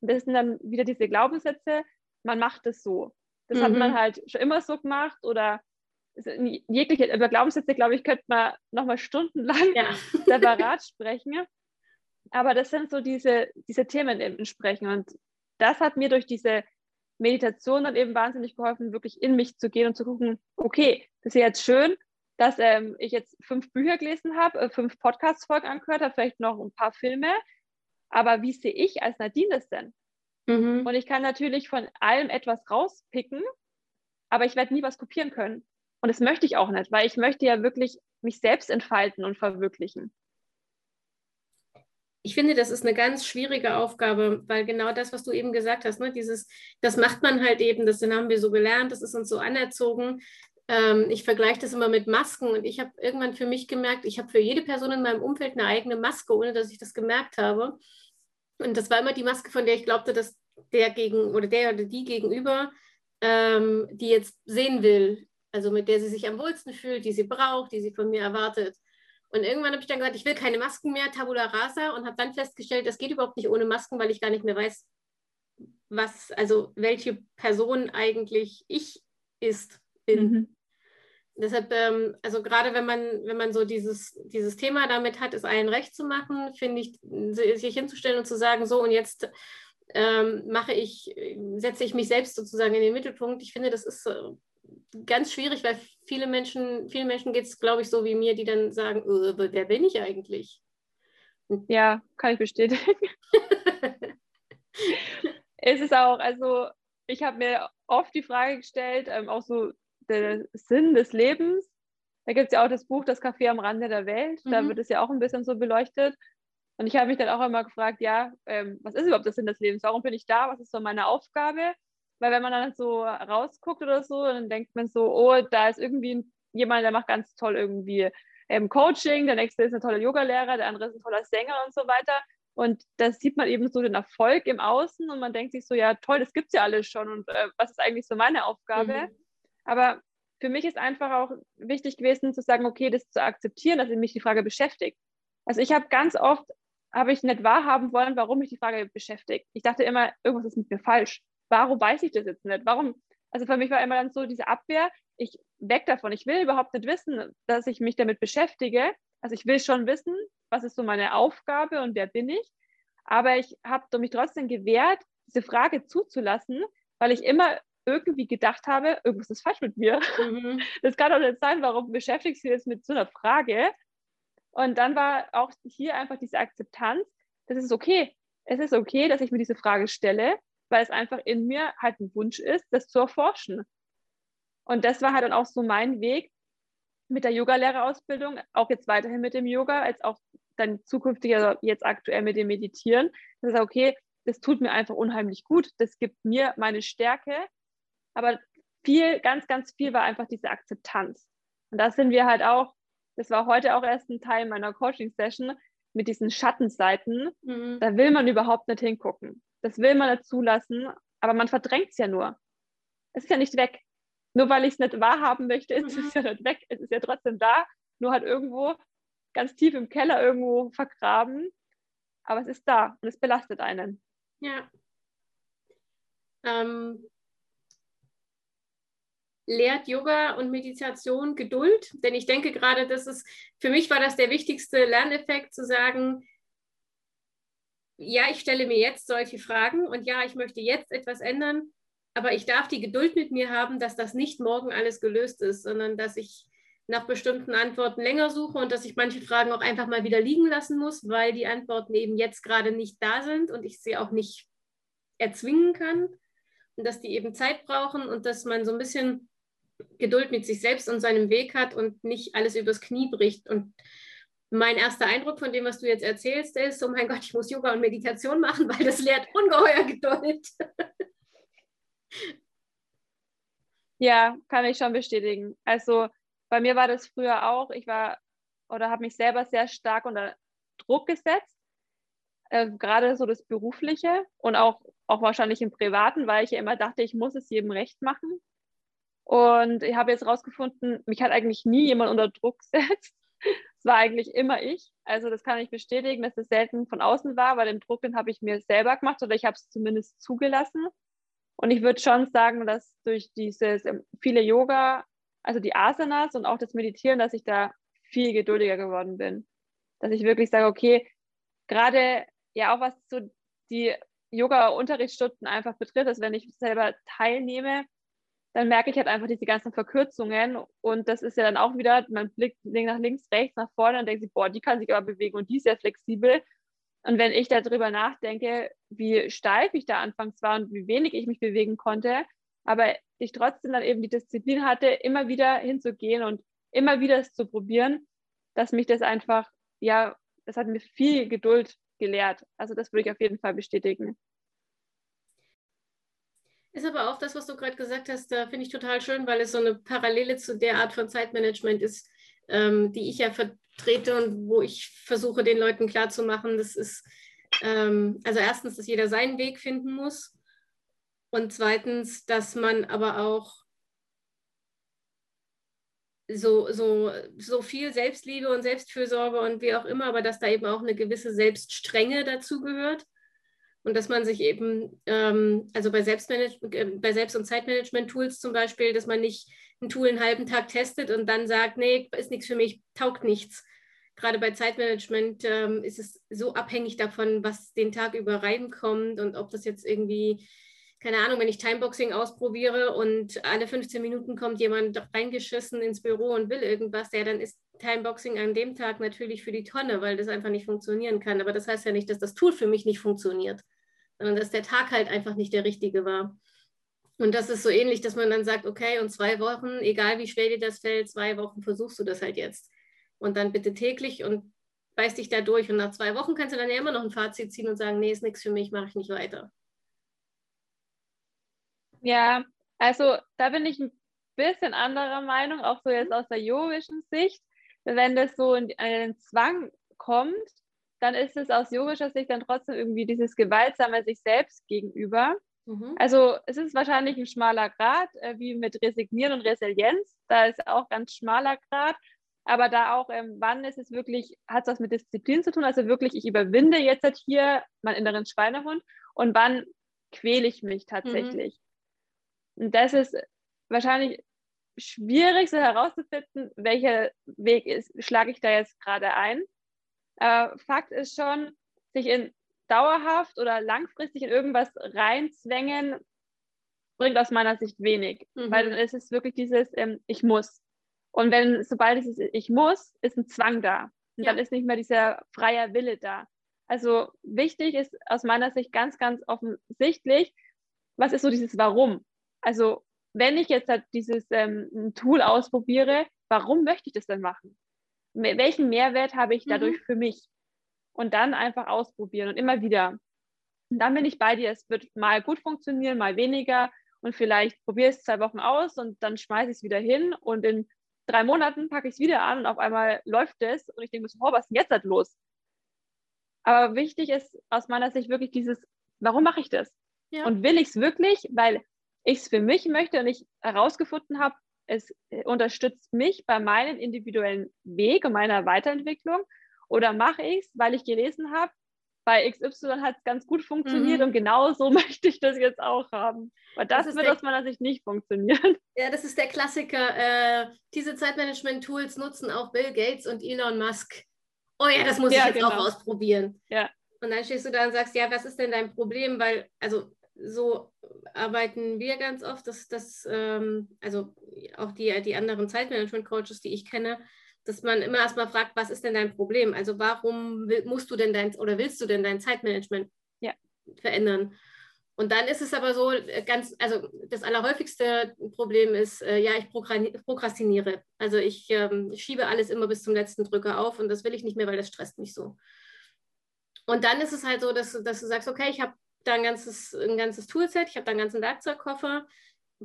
Speaker 2: Und das sind dann wieder diese Glaubenssätze, man macht es so. Das mhm. hat man mhm. halt schon immer so gemacht oder jegliche, über Glaubenssätze, glaube ich, könnte man nochmal stundenlang ja. *laughs* separat sprechen. Aber das sind so diese, diese Themen entsprechen. Und das hat mir durch diese Meditation dann eben wahnsinnig geholfen, wirklich in mich zu gehen und zu gucken, okay, das ist jetzt schön, dass ähm, ich jetzt fünf Bücher gelesen habe, äh, fünf Podcast-Folgen angehört habe, vielleicht noch ein paar Filme. Aber wie sehe ich als Nadine das denn? Mhm. Und ich kann natürlich von allem etwas rauspicken, aber ich werde nie was kopieren können. Und das möchte ich auch nicht, weil ich möchte ja wirklich mich selbst entfalten und verwirklichen.
Speaker 1: Ich finde, das ist eine ganz schwierige Aufgabe, weil genau das, was du eben gesagt hast, ne, dieses, das macht man halt eben, das haben wir so gelernt, das ist uns so anerzogen. Ähm, ich vergleiche das immer mit Masken und ich habe irgendwann für mich gemerkt, ich habe für jede Person in meinem Umfeld eine eigene Maske, ohne dass ich das gemerkt habe. Und das war immer die Maske, von der ich glaubte, dass der gegen oder der oder die gegenüber, ähm, die jetzt sehen will, also mit der sie sich am wohlsten fühlt, die sie braucht, die sie von mir erwartet. Und irgendwann habe ich dann gesagt, ich will keine Masken mehr, Tabula rasa, und habe dann festgestellt, das geht überhaupt nicht ohne Masken, weil ich gar nicht mehr weiß, was, also welche Person eigentlich ich ist bin. Mhm. Deshalb, ähm, also gerade wenn man, wenn man so dieses, dieses Thema damit hat, es allen recht zu machen, finde ich, sich hinzustellen und zu sagen, so und jetzt ähm, mache ich, setze ich mich selbst sozusagen in den Mittelpunkt. Ich finde, das ist ganz schwierig, weil viele Menschen, vielen Menschen geht es, glaube ich, so wie mir, die dann sagen, äh, wer bin ich eigentlich?
Speaker 2: Ja, kann ich bestätigen. *laughs* es ist auch, also ich habe mir oft die Frage gestellt, ähm, auch so der Sinn des Lebens. Da gibt es ja auch das Buch Das Café am Rande der Welt. Da mhm. wird es ja auch ein bisschen so beleuchtet. Und ich habe mich dann auch immer gefragt, ja, ähm, was ist überhaupt der Sinn des Lebens? Warum bin ich da? Was ist so meine Aufgabe? Weil wenn man dann so rausguckt oder so, dann denkt man so, oh, da ist irgendwie jemand, der macht ganz toll irgendwie ähm, Coaching, der nächste ist ein toller Yogalehrer, der andere ist ein toller Sänger und so weiter. Und da sieht man eben so den Erfolg im Außen und man denkt sich so, ja toll, das gibt es ja alles schon und äh, was ist eigentlich so meine Aufgabe? Mhm. Aber für mich ist einfach auch wichtig gewesen zu sagen, okay, das zu akzeptieren, dass mich die Frage beschäftigt. Also ich habe ganz oft, habe ich nicht wahrhaben wollen, warum mich die Frage beschäftigt. Ich dachte immer, irgendwas ist mit mir falsch. Warum weiß ich das jetzt nicht? Warum? Also für mich war immer dann so diese Abwehr, ich weg davon. Ich will überhaupt nicht wissen, dass ich mich damit beschäftige. Also ich will schon wissen, was ist so meine Aufgabe und wer bin ich. Aber ich habe mich trotzdem gewehrt, diese Frage zuzulassen, weil ich immer irgendwie gedacht habe, irgendwas ist falsch mit mir. Mhm. *laughs* Das kann doch nicht sein, warum beschäftigst du dich jetzt mit so einer Frage? Und dann war auch hier einfach diese Akzeptanz, das ist okay. Es ist okay, dass ich mir diese Frage stelle, weil es einfach in mir halt ein Wunsch ist, das zu erforschen. Und das war halt dann auch so mein Weg mit der Yogalehrerausbildung, auch jetzt weiterhin mit dem Yoga, als auch dann zukünftig, also jetzt aktuell mit dem Meditieren. Das ist okay, das tut mir einfach unheimlich gut. Das gibt mir meine Stärke. Aber viel, ganz, ganz viel war einfach diese Akzeptanz. Und da sind wir halt auch, das war heute auch erst ein Teil meiner Coaching-Session, mit diesen Schattenseiten. Mhm. Da will man überhaupt nicht hingucken. Das will man nicht zulassen, aber man verdrängt es ja nur. Es ist ja nicht weg. Nur weil ich es nicht wahrhaben möchte, ist mhm. es ja nicht weg. Es ist ja trotzdem da, nur halt irgendwo ganz tief im Keller irgendwo vergraben. Aber es ist da und es belastet einen.
Speaker 1: Ja. Ähm, lehrt Yoga und Meditation Geduld? Denn ich denke gerade, das ist, für mich war das der wichtigste Lerneffekt, zu sagen, ja, ich stelle mir jetzt solche Fragen und ja, ich möchte jetzt etwas ändern, aber ich darf die Geduld mit mir haben, dass das nicht morgen alles gelöst ist, sondern dass ich nach bestimmten Antworten länger suche und dass ich manche Fragen auch einfach mal wieder liegen lassen muss, weil die Antworten eben jetzt gerade nicht da sind und ich sie auch nicht erzwingen kann und dass die eben Zeit brauchen und dass man so ein bisschen Geduld mit sich selbst und seinem Weg hat und nicht alles übers Knie bricht. Und mein erster Eindruck von dem, was du jetzt erzählst, ist, oh mein Gott, ich muss Yoga und Meditation machen, weil das lehrt *laughs* ungeheuer Geduld. *laughs*
Speaker 2: Ja, kann ich schon bestätigen. Also bei mir war das früher auch, ich war oder habe mich selber sehr stark unter Druck gesetzt, äh, gerade so das Berufliche und auch, auch wahrscheinlich im Privaten, weil ich ja immer dachte, ich muss es jedem recht machen. Und ich habe jetzt rausgefunden, mich hat eigentlich nie jemand unter Druck *laughs* gesetzt. Es war eigentlich immer ich. Also das kann ich bestätigen, dass es selten von außen war, weil den Druck, den habe ich mir selber gemacht oder ich habe es zumindest zugelassen. Und ich würde schon sagen, dass durch dieses ähm, viele Yoga, also die Asanas und auch das Meditieren, dass ich da viel geduldiger geworden bin. Dass ich wirklich sage, okay, gerade ja auch was so die Yoga-Unterrichtsstunden einfach betrifft, dass wenn ich selber teilnehme, dann merke ich halt einfach diese ganzen Verkürzungen und das ist ja dann auch wieder, man blickt nach links, rechts, nach vorne und denkt sich, boah, die kann sich aber bewegen und die ist ja flexibel. Und wenn ich darüber nachdenke, wie steif ich da anfangs war und wie wenig ich mich bewegen konnte, aber ich trotzdem dann eben die Disziplin hatte, immer wieder hinzugehen und immer wieder es zu probieren, dass mich das einfach, ja, das hat mir viel Geduld gelehrt. Also das würde ich auf jeden Fall bestätigen.
Speaker 1: Ist aber auch das, was du gerade gesagt hast, da finde ich total schön, weil es so eine Parallele zu der Art von Zeitmanagement ist, ähm, die ich ja vertrete und wo ich versuche, den Leuten klarzumachen, das ist, ähm, also erstens, dass jeder seinen Weg finden muss und zweitens, dass man aber auch so, so, so viel Selbstliebe und Selbstfürsorge und wie auch immer, aber dass da eben auch eine gewisse Selbststrenge dazu gehört und dass man sich eben, ähm, also bei, Selbstmanagement, äh, bei Selbst- und Zeitmanagement-Tools zum Beispiel, dass man nicht ein Tool einen halben Tag testet und dann sagt, nee, ist nichts für mich, taugt nichts. gerade bei Zeitmanagement ähm, ist es so abhängig davon, was den Tag über reinkommt und ob das jetzt irgendwie, keine Ahnung, wenn ich Timeboxing ausprobiere und alle 15 Minuten kommt jemand reingeschissen ins Büro und will irgendwas, ja, dann ist Timeboxing an dem Tag natürlich für die Tonne, weil das einfach nicht funktionieren kann. Aber das heißt ja nicht, dass das Tool für mich nicht funktioniert, sondern dass der Tag halt einfach nicht der richtige war. Und das ist so ähnlich, dass man dann sagt, okay, und zwei Wochen, egal wie schwer dir das fällt, zwei Wochen versuchst du das halt jetzt. Und dann bitte täglich und beiß dich da durch. Und nach zwei Wochen kannst du dann ja immer noch ein Fazit ziehen und sagen, nee, ist nichts für mich, mache ich nicht weiter.
Speaker 2: Ja, also da bin ich ein bisschen anderer Meinung, auch so jetzt aus der yogischen Sicht. Wenn das so in einen Zwang kommt, dann ist es aus yogischer Sicht dann trotzdem irgendwie dieses gewaltsame sich selbst gegenüber. Mhm. Also es ist wahrscheinlich ein schmaler Grad, äh, wie mit Resignieren und Resilienz. Da ist auch ganz schmaler Grad. Aber da auch, ähm, wann ist es wirklich, hat es was mit Disziplin zu tun? Also wirklich, ich überwinde jetzt halt hier meinen inneren Schweinehund und wann quäle ich mich tatsächlich? Mhm. Und das ist wahrscheinlich schwierig, so herauszufinden, welcher Weg ist, schlage ich da jetzt gerade ein. Äh, Fakt ist schon, sich in dauerhaft oder langfristig in irgendwas reinzwängen, bringt aus meiner Sicht wenig. Mhm. Weil dann ist es wirklich dieses ähm, Ich muss. Und wenn, sobald es ist, Ich muss, ist ein Zwang da. Und ja. dann ist nicht mehr dieser freie Wille da. Also wichtig ist aus meiner Sicht ganz, ganz offensichtlich, was ist so dieses Warum? Also wenn ich jetzt halt dieses ähm, Tool ausprobiere, warum möchte ich das denn machen? Welchen Mehrwert habe ich dadurch mhm. für mich? und dann einfach ausprobieren und immer wieder. Und dann bin ich bei dir. Es wird mal gut funktionieren, mal weniger und vielleicht probiere ich es zwei Wochen aus und dann schmeiße ich es wieder hin und in drei Monaten packe ich es wieder an und auf einmal läuft es und ich denke mir so, oh, was ist denn jetzt halt los? Aber wichtig ist aus meiner Sicht wirklich dieses, warum mache ich das? Ja. Und will ich es wirklich, weil ich es für mich möchte und ich herausgefunden habe, es unterstützt mich bei meinem individuellen Weg und meiner Weiterentwicklung oder mache ich es, weil ich gelesen habe, bei XY hat es ganz gut funktioniert mhm. und genau so *laughs* möchte ich das jetzt auch haben. Weil das, das wird aus meiner Sicht nicht funktionieren. *laughs*
Speaker 1: Ja, das ist der Klassiker. Äh, diese Zeitmanagement-Tools nutzen auch Bill Gates und Elon Musk. Oh ja, das muss ja, ich jetzt genau. auch ausprobieren.
Speaker 2: Ja.
Speaker 1: Und dann stehst du da und sagst, ja, was ist denn dein Problem? Weil, also so arbeiten wir ganz oft, dass das, ähm, also auch die, die anderen Zeitmanagement-Coaches, die ich kenne, dass man immer erstmal fragt, was ist denn dein Problem? Also warum will, musst du denn dein oder willst du denn dein Zeitmanagement ja. verändern? Und dann ist es aber so, äh, ganz, also das allerhäufigste Problem ist, äh, ja, ich prokrastiniere. Also ich ähm, schiebe alles immer bis zum letzten Drücker auf und das will ich nicht mehr, weil das stresst mich so. Und dann ist es halt so, dass, dass du sagst, okay, ich habe da ein ganzes, ein ganzes Toolset, ich habe da einen ganzen Werkzeugkoffer,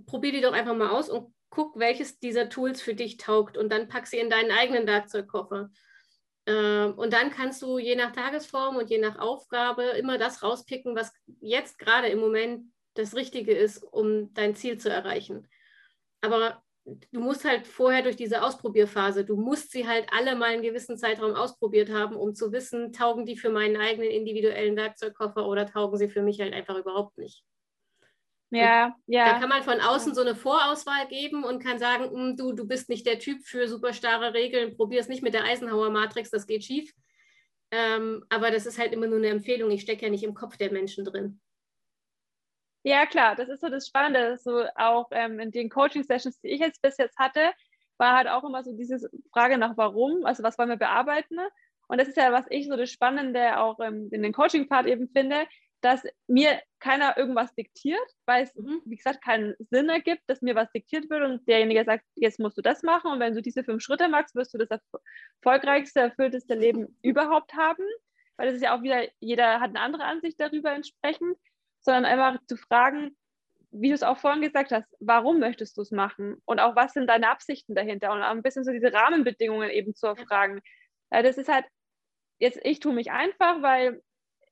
Speaker 1: probier die doch einfach mal aus und guck, welches dieser Tools für dich taugt und dann pack sie in deinen eigenen Werkzeugkoffer. Ähm, und dann kannst du je nach Tagesform und je nach Aufgabe immer das rauspicken, was jetzt gerade im Moment das Richtige ist, um dein Ziel zu erreichen. Aber du musst halt vorher durch diese Ausprobierphase, du musst sie halt alle mal einen gewissen Zeitraum ausprobiert haben, um zu wissen, taugen die für meinen eigenen individuellen Werkzeugkoffer oder taugen sie für mich halt einfach überhaupt nicht.
Speaker 2: Ja, ja.
Speaker 1: Da kann man von außen so eine Vorauswahl geben und kann sagen, hm, du, du bist nicht der Typ für super starre Regeln, probier es nicht mit der Eisenhower-Matrix, das geht schief. Ähm, aber das ist halt immer nur eine Empfehlung. Ich stecke ja nicht im Kopf der Menschen drin.
Speaker 2: Ja, klar, das ist so das Spannende. So auch ähm, in den Coaching-Sessions, die ich jetzt bis jetzt hatte, war halt auch immer so diese Frage nach warum, also was wollen wir bearbeiten. Und das ist ja, was ich so das Spannende auch ähm, in den Coaching-Part eben finde, dass mir keiner irgendwas diktiert, weil es, mhm. wie gesagt, keinen Sinn ergibt, dass mir was diktiert wird und derjenige sagt, jetzt musst du das machen und wenn du diese fünf Schritte machst, wirst du das erfolgreichste, erfüllteste Leben überhaupt haben, weil das ist ja auch wieder, jeder hat eine andere Ansicht darüber entsprechend, sondern einfach zu fragen, wie du es auch vorhin gesagt hast, warum möchtest du es machen und auch was sind deine Absichten dahinter und auch ein bisschen so diese Rahmenbedingungen eben zu erfragen. Das ist halt, jetzt ich tue mich einfach, weil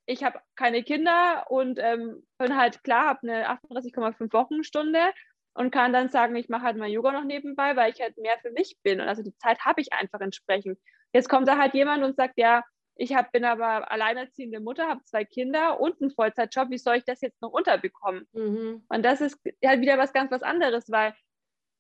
Speaker 2: ich habe keine Kinder und ähm, bin halt klar, habe eine 38,5 Wochenstunde und kann dann sagen, ich mache halt mal Yoga noch nebenbei, weil ich halt mehr für mich bin. Und also die Zeit habe ich einfach entsprechend. Jetzt kommt da halt jemand und sagt, ja, ich hab, bin aber alleinerziehende Mutter, habe zwei Kinder und einen Vollzeitjob, wie soll ich das jetzt noch unterbekommen? Mhm. Und das ist halt wieder was ganz was anderes, weil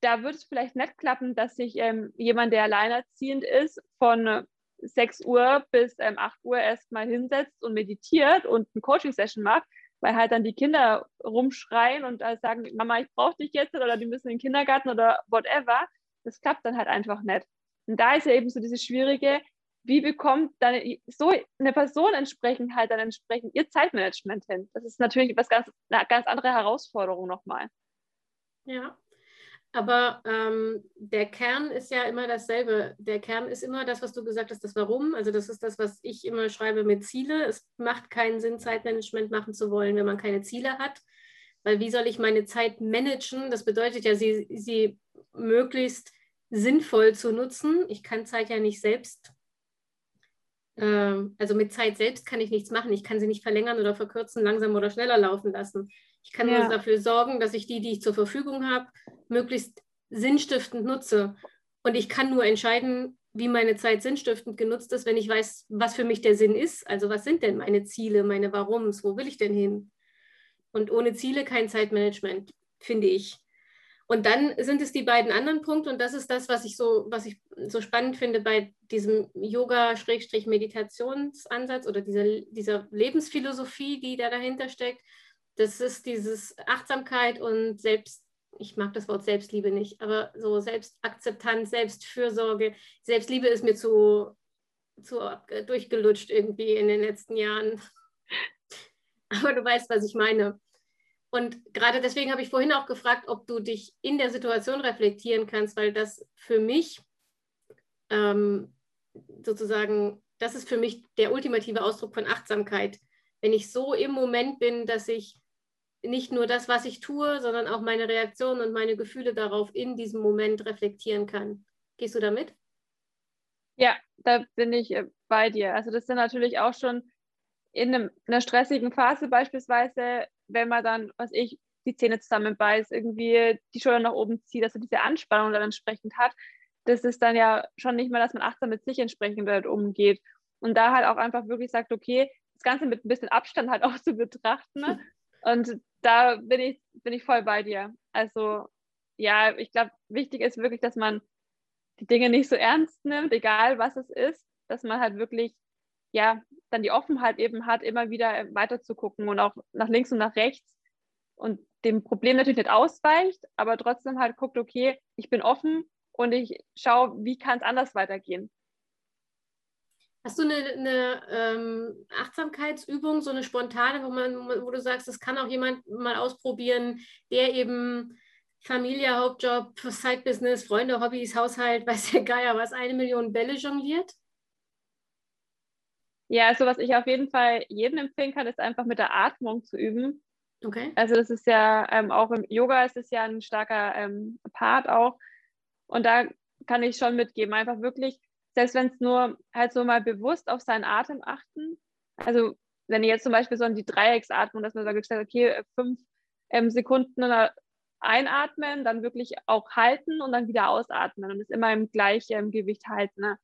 Speaker 2: da würde es vielleicht nicht klappen, dass sich ähm, jemand, der alleinerziehend ist, von 6 Uhr bis ähm, 8 Uhr erstmal hinsetzt und meditiert und eine Coaching-Session macht, weil halt dann die Kinder rumschreien und äh, sagen, Mama, ich brauche dich jetzt oder die müssen in den Kindergarten oder whatever. Das klappt dann halt einfach nicht. Und da ist ja eben so dieses Schwierige, wie bekommt dann so eine Person entsprechend halt dann entsprechend ihr Zeitmanagement hin? Das ist natürlich was ganz, eine ganz andere Herausforderung nochmal.
Speaker 1: Ja, aber ähm, der Kern ist ja immer dasselbe. Der Kern ist immer das, was du gesagt hast, das Warum. Also das ist das, was ich immer schreibe mit Ziele. Es macht keinen Sinn, Zeitmanagement machen zu wollen, wenn man keine Ziele hat. Weil wie soll ich meine Zeit managen? Das bedeutet ja, sie, sie möglichst sinnvoll zu nutzen. Ich kann Zeit ja nicht selbst also mit Zeit selbst kann ich nichts machen. Ich kann sie nicht verlängern oder verkürzen, langsam oder schneller laufen lassen. Ich kann ja. nur dafür sorgen, dass ich die, die ich zur Verfügung habe, möglichst sinnstiftend nutze. Und ich kann nur entscheiden, wie meine Zeit sinnstiftend genutzt ist, wenn ich weiß, was für mich der Sinn ist. Also was sind denn meine Ziele, meine Warums, wo will ich denn hin? Und ohne Ziele kein Zeitmanagement, finde ich. Und dann sind es die beiden anderen Punkte und das ist das, was ich so, was ich so spannend finde bei diesem Yoga-Meditationsansatz oder dieser, dieser Lebensphilosophie, die da dahinter steckt. Das ist dieses Achtsamkeit und Selbst, ich mag das Wort Selbstliebe nicht, aber so Selbstakzeptanz, Selbstfürsorge. Selbstliebe ist mir zu, zu durchgelutscht irgendwie in den letzten Jahren. *laughs* Aber du weißt, was ich meine. Und gerade deswegen habe ich vorhin auch gefragt, ob du dich in der Situation reflektieren kannst, weil das für mich ähm, sozusagen, das ist für mich der ultimative Ausdruck von Achtsamkeit. Wenn ich so im Moment bin, dass ich nicht nur das, was ich tue, sondern auch meine Reaktionen und meine Gefühle darauf in diesem Moment reflektieren kann. Gehst du damit?
Speaker 2: Ja, da bin ich äh, bei dir. Also das sind natürlich auch schon in, einem, in einer stressigen Phase beispielsweise wenn man dann, was ich, die Zähne zusammenbeißt, irgendwie die Schulter nach oben zieht, dass er diese Anspannung dann entsprechend hat, das ist dann ja schon nicht mehr, dass man achtsam mit sich entsprechend halt umgeht. Und da halt auch einfach wirklich sagt, okay, das Ganze mit ein bisschen Abstand halt *laughs* auch zu betrachten. Ne? Und da bin ich, bin ich voll bei dir. Also ja, ich glaube, wichtig ist wirklich, dass man die Dinge nicht so ernst nimmt, egal was es ist, dass man halt wirklich ja, dann die Offenheit eben hat, immer wieder äh, weiter zu gucken und auch nach links und nach rechts und dem Problem natürlich nicht ausweicht, aber trotzdem halt guckt, okay, ich bin offen und ich schaue, wie kann es anders weitergehen.
Speaker 1: Hast du eine, eine ähm, Achtsamkeitsübung, so eine spontane, wo, man, wo du sagst, das kann auch jemand mal ausprobieren, der eben Familie, Hauptjob, *laughs* Side-Business, Freunde, Hobbys, Haushalt, *laughs* weiß der Geier was, eine Million Bälle jongliert?
Speaker 2: Ja, also was ich auf jeden Fall jedem empfehlen kann, ist einfach mit der Atmung zu üben.
Speaker 1: Okay.
Speaker 2: Also das ist ja ähm, auch im Yoga ist es ja ein starker ähm, Part auch. Und da kann ich schon mitgeben, einfach wirklich, selbst wenn es nur halt so mal bewusst auf seinen Atem achten. Also wenn ihr jetzt zum Beispiel so an die Dreiecksatmung, dass man sagt, okay, fünf ähm, Sekunden einatmen, dann wirklich auch halten und dann wieder ausatmen und es immer im gleichen Gewicht halten. Ne?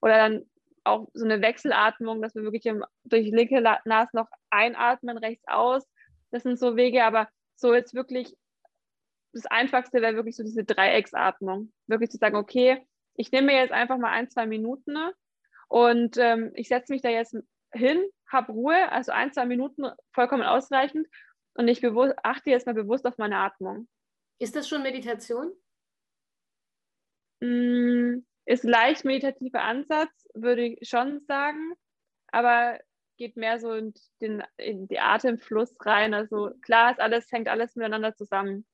Speaker 2: Oder dann auch so eine Wechselatmung, dass wir wirklich im, durch linke Nase noch einatmen, rechts aus. Das sind so Wege, aber so jetzt wirklich das Einfachste wäre wirklich so diese Dreiecksatmung. Wirklich zu sagen, okay, ich nehme mir jetzt einfach mal ein, zwei Minuten ne, und ähm, ich setze mich da jetzt hin, habe Ruhe, also ein, zwei Minuten vollkommen ausreichend und ich achte jetzt mal bewusst auf meine Atmung.
Speaker 1: Ist das schon Meditation?
Speaker 2: Mm, ist leicht meditativer Ansatz, würde ich schon sagen, aber geht mehr so in den in die Atemfluss rein. Also klar ist alles, hängt alles miteinander zusammen.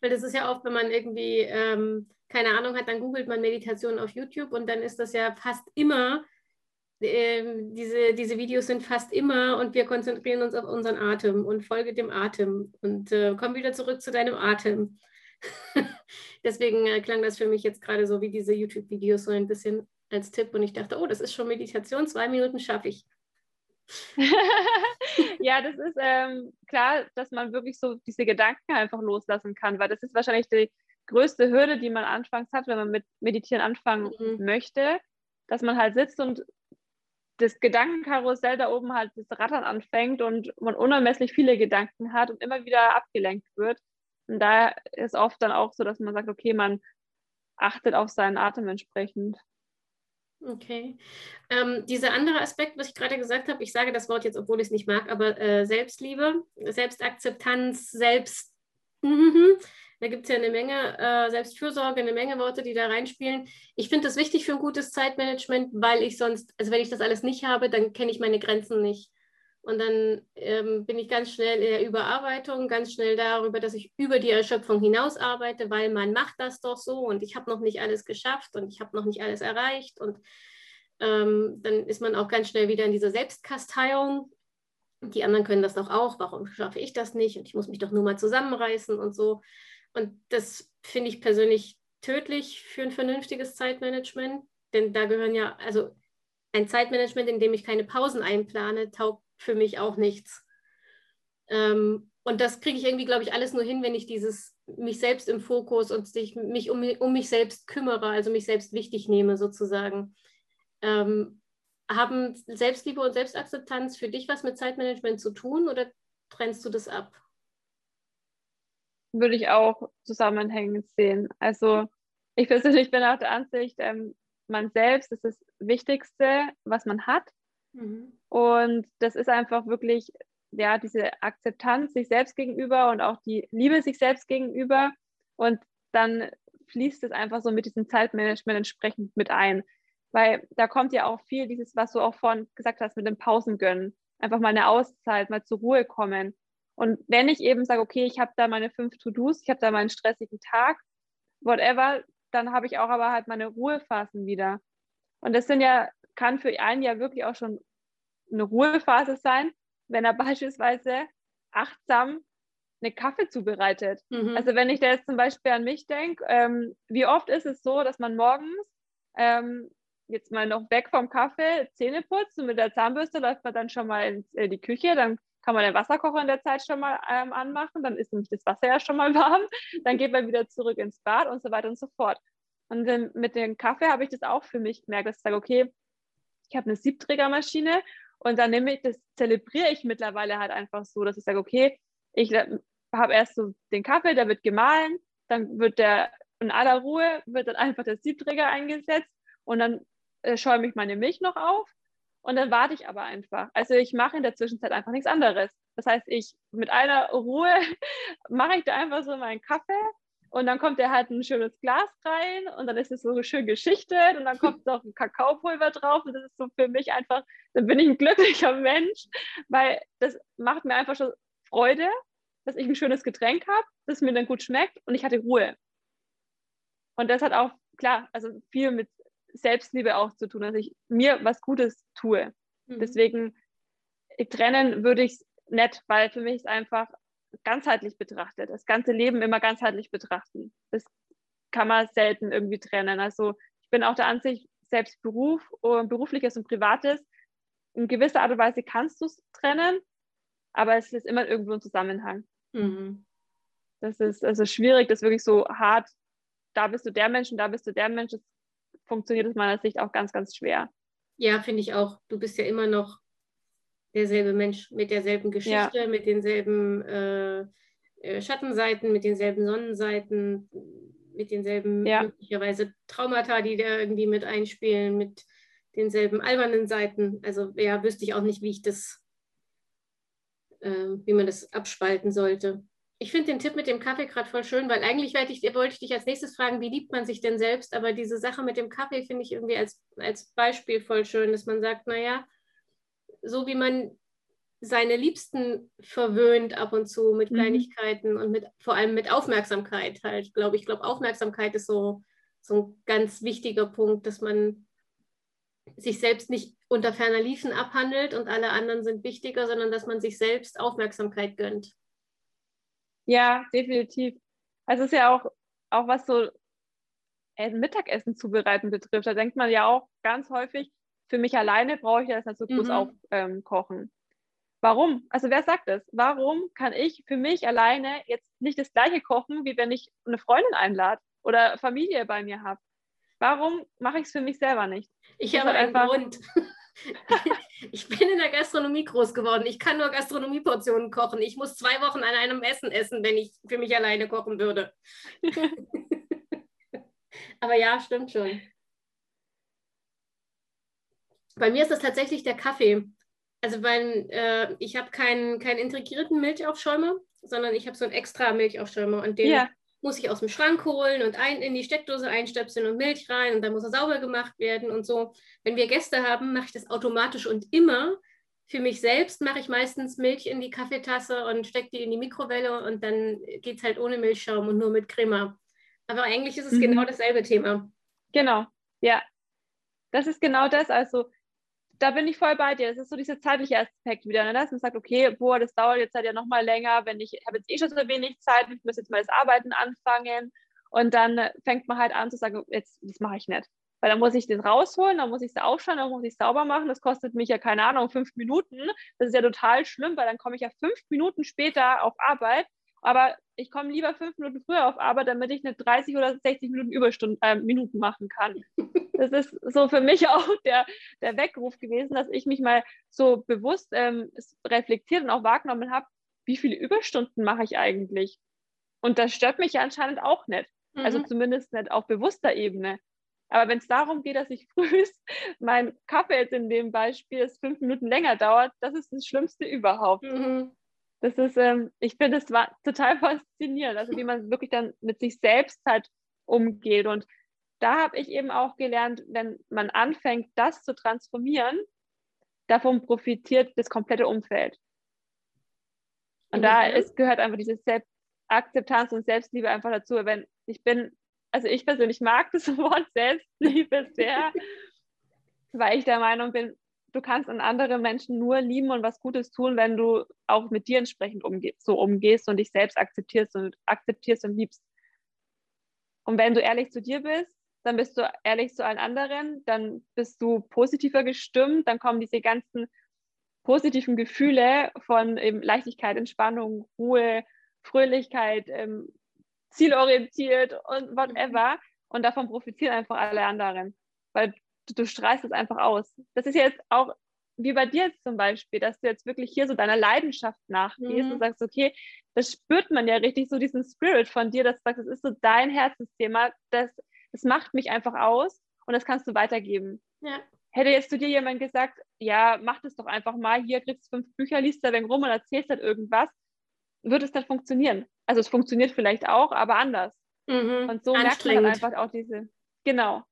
Speaker 1: Weil das ist ja oft, wenn man irgendwie ähm, keine Ahnung hat, dann googelt man Meditation auf YouTube und dann ist das ja fast immer, ähm, diese, diese Videos sind fast immer und wir konzentrieren uns auf unseren Atem und folge dem Atem und äh, komm wieder zurück zu deinem Atem. *laughs* Deswegen äh, klang das für mich jetzt gerade so wie diese YouTube-Videos so ein bisschen als Tipp und ich dachte, oh, das ist schon Meditation, zwei Minuten schaffe ich. *laughs*
Speaker 2: ja, das ist ähm, klar, dass man wirklich so diese Gedanken einfach loslassen kann, weil das ist wahrscheinlich die größte Hürde, die man anfangs hat, wenn man mit Meditieren anfangen mhm. möchte, dass man halt sitzt und das Gedankenkarussell da oben halt das Rattern anfängt und man unermesslich viele Gedanken hat und immer wieder abgelenkt wird. Und da ist oft dann auch so, dass man sagt, okay, man achtet auf seinen Atem entsprechend.
Speaker 1: Okay. Ähm, dieser andere Aspekt, was ich gerade gesagt habe, ich sage das Wort jetzt, obwohl ich es nicht mag, aber äh, Selbstliebe, Selbstakzeptanz, Selbst. Da gibt es ja eine Menge äh, Selbstfürsorge, eine Menge Worte, die da reinspielen. Ich finde das wichtig für ein gutes Zeitmanagement, weil ich sonst, also wenn ich das alles nicht habe, dann kenne ich meine Grenzen nicht. Und dann ähm, bin ich ganz schnell in der Überarbeitung, ganz schnell darüber, dass ich über die Erschöpfung hinaus arbeite, weil man macht das doch so und ich habe noch nicht alles geschafft und ich habe noch nicht alles erreicht. Und ähm, dann ist man auch ganz schnell wieder in dieser Selbstkasteiung. Die anderen können das doch auch, warum schaffe ich das nicht? Und ich muss mich doch nur mal zusammenreißen und so. Und das finde ich persönlich tödlich für ein vernünftiges Zeitmanagement, denn da gehören ja, also ein Zeitmanagement, in dem ich keine Pausen einplane, taugt für mich auch nichts. Ähm, und das kriege ich irgendwie, glaube ich, alles nur hin, wenn ich dieses mich selbst im Fokus und sich, mich um, um mich selbst kümmere, also mich selbst wichtig nehme sozusagen. Ähm, haben Selbstliebe und Selbstakzeptanz für dich was mit Zeitmanagement zu tun oder trennst du das ab?
Speaker 2: Würde ich auch zusammenhängend sehen. Also ich persönlich bin auch der Ansicht, ähm, man selbst ist das Wichtigste, was man hat. Mhm. Und das ist einfach wirklich, ja, diese Akzeptanz sich selbst gegenüber und auch die Liebe sich selbst gegenüber. Und dann fließt es einfach so mit diesem Zeitmanagement entsprechend mit ein. Weil da kommt ja auch viel dieses, was du auch vorhin gesagt hast, mit dem Pausen gönnen. Einfach mal eine Auszeit, mal zur Ruhe kommen. Und wenn ich eben sage, okay, ich habe da meine fünf To-Dos, ich habe da meinen stressigen Tag, whatever, dann habe ich auch aber halt meine Ruhephasen wieder. Und das sind ja kann für einen ja wirklich auch schon eine Ruhephase sein, wenn er *laughs* beispielsweise achtsam eine Kaffee zubereitet. Mhm. Also wenn ich da jetzt zum Beispiel an mich denke, ähm, wie oft ist es so, dass man morgens ähm, jetzt mal noch weg vom Kaffee Zähne putzt und mit der Zahnbürste läuft man dann schon mal in äh, die Küche, dann kann man den Wasserkocher in der Zeit schon mal ähm, anmachen, dann ist nämlich das Wasser ja schon mal *laughs* warm, dann geht man wieder zurück ins Bad und so weiter und so fort. Und mit dem Kaffee habe ich das auch für mich gemerkt, dass ich sage, okay, ich habe eine Siebträgermaschine und dann nehme ich, das zelebriere ich mittlerweile halt einfach so, dass ich sage, okay, ich habe erst so den Kaffee, der wird gemahlen, dann wird der in aller Ruhe, wird dann einfach der Siebträger eingesetzt und dann äh, schäume ich meine Milch noch auf und dann warte ich aber einfach. Also ich mache in der Zwischenzeit einfach nichts anderes. Das heißt, ich mit einer Ruhe *laughs* mache ich da einfach so meinen Kaffee und dann kommt er halt ein schönes Glas rein und dann ist es so schön geschichtet und dann kommt *laughs* noch ein Kakaopulver drauf und das ist so für mich einfach, dann bin ich ein glücklicher Mensch, weil das macht mir einfach schon Freude, dass ich ein schönes Getränk habe, das mir dann gut schmeckt und ich hatte Ruhe. Und das hat auch, klar, also viel mit Selbstliebe auch zu tun, dass ich mir was Gutes tue. Mhm. Deswegen trennen würde ich es nicht, weil für mich ist einfach ganzheitlich betrachtet, das ganze Leben immer ganzheitlich betrachten. Das kann man selten irgendwie trennen. Also ich bin auch der Ansicht, selbst Beruf, berufliches und privates, in gewisser Art und Weise kannst du es trennen, aber es ist immer irgendwo ein Zusammenhang. Mhm. Das ist also schwierig, das wirklich so hart, da bist du der Mensch und da bist du der Mensch. Das funktioniert aus meiner Sicht auch ganz, ganz schwer.
Speaker 1: Ja, finde ich auch. Du bist ja immer noch derselbe Mensch mit derselben Geschichte, ja. mit denselben äh, äh, Schattenseiten, mit denselben Sonnenseiten, mit denselben ja. möglicherweise Traumata, die da irgendwie mit einspielen, mit denselben albernen Seiten. Also ja, wüsste ich auch nicht, wie ich das, äh, wie man das abspalten sollte. Ich finde den Tipp mit dem Kaffee gerade voll schön, weil eigentlich wollte ich, wollte ich dich als nächstes fragen, wie liebt man sich denn selbst? Aber diese Sache mit dem Kaffee finde ich irgendwie als, als Beispiel voll schön, dass man sagt, naja, so wie man seine Liebsten verwöhnt ab und zu mit mhm. Kleinigkeiten mhm. und mit vor allem mit Aufmerksamkeit halt, glaube ich. Ich glaube, Aufmerksamkeit ist so, so ein ganz wichtiger Punkt, dass man sich selbst nicht unter ferner Liefen abhandelt und alle anderen sind wichtiger, sondern dass man sich selbst Aufmerksamkeit gönnt.
Speaker 2: Ja, definitiv. Also es ist ja auch, auch was so Mittagessen zubereiten betrifft. Da denkt man ja auch ganz häufig, für mich alleine brauche ich das nicht so groß mhm. aufkochen. Warum? Also wer sagt das? Warum kann ich für mich alleine jetzt nicht das gleiche kochen, wie wenn ich eine Freundin einlade oder Familie bei mir habe? Warum mache ich es für mich selber nicht?
Speaker 1: Ich habe einen einfach... Grund. *laughs* ich bin in der Gastronomie groß geworden. Ich kann nur Gastronomieportionen kochen. Ich muss zwei Wochen an einem Essen essen, wenn ich für mich alleine kochen würde. *laughs* Aber ja, stimmt schon. Bei mir ist das tatsächlich der Kaffee. Also weil äh, ich habe keinen, keinen integrierten Milchaufschäumer, sondern ich habe so einen extra Milchaufschäumer und den ja. muss ich aus dem Schrank holen und ein, in die Steckdose einstöpseln und Milch rein und dann muss er sauber gemacht werden und so. Wenn wir Gäste haben, mache ich das automatisch und immer. Für mich selbst mache ich meistens Milch in die Kaffeetasse und stecke die in die Mikrowelle und dann geht es halt ohne Milchschaum und nur mit Crema. Aber eigentlich ist es mhm. genau dasselbe Thema.
Speaker 2: Genau, ja. Das ist genau das. Also da bin ich voll bei dir. Das ist so dieser zeitliche Aspekt wieder, ne? dass man sagt, okay, boah, das dauert jetzt halt ja noch mal länger, wenn ich, ich habe jetzt eh schon so wenig Zeit, ich muss jetzt mal das Arbeiten anfangen und dann fängt man halt an zu sagen, jetzt, das mache ich nicht. Weil dann muss ich das rausholen, dann muss ich es aufschauen, dann muss ich es sauber machen. Das kostet mich ja, keine Ahnung, fünf Minuten. Das ist ja total schlimm, weil dann komme ich ja fünf Minuten später auf Arbeit aber ich komme lieber fünf Minuten früher auf Arbeit, damit ich eine 30 oder 60 Minuten Überstunden, äh, Minuten machen kann. *laughs* Das ist so für mich auch der, der Weckruf gewesen, dass ich mich mal so bewusst ähm, reflektiert und auch wahrgenommen habe, wie viele Überstunden mache ich eigentlich? Und das stört mich ja anscheinend auch nicht. Also mhm. Also zumindest nicht auf bewusster Ebene. Aber wenn es darum geht, dass ich *laughs* frühst mein Kaffee jetzt in dem Beispiel es fünf Minuten länger dauert, das ist das Schlimmste überhaupt. Mhm das ist, ähm, ich finde es total *laughs* faszinierend, also wie man wirklich dann mit sich selbst halt umgeht. Und da habe ich eben auch gelernt, wenn man anfängt, das zu transformieren, davon profitiert das komplette Umfeld. Und mhm. da ist, gehört einfach diese Selbstakzeptanz und Selbstliebe einfach dazu. Wenn ich bin, also ich persönlich mag das *laughs* Wort Selbstliebe sehr, *laughs* weil ich der Meinung bin, du kannst an andere Menschen nur lieben und was Gutes tun, wenn du auch mit dir entsprechend umge so umgehst und dich selbst akzeptierst und akzeptierst und liebst. Und wenn du ehrlich zu dir bist, dann bist du ehrlich zu allen anderen, dann bist du positiver gestimmt, dann kommen diese ganzen positiven Gefühle von eben Leichtigkeit, Entspannung, Ruhe, Fröhlichkeit, ähm, zielorientiert und whatever. Und davon profitieren einfach alle anderen. Weil du, du strahlst es einfach aus. Das ist jetzt auch wie bei dir jetzt zum Beispiel, dass du jetzt wirklich hier so deiner Leidenschaft nachgehst mhm. und sagst, okay, das spürt man ja richtig, so diesen Spirit von dir, dass du sagst, das ist so dein Herzensthema, das, das macht mich einfach aus und das kannst du weitergeben. Ja. Hätte jetzt zu dir jemand gesagt, ja, mach das doch einfach mal, hier kriegst du fünf Bücher, liest da wegen rum und erzählst halt irgendwas, würde es dann funktionieren. Also es funktioniert vielleicht auch, aber anders. Mhm. Und so merkt man dann einfach auch diese, genau,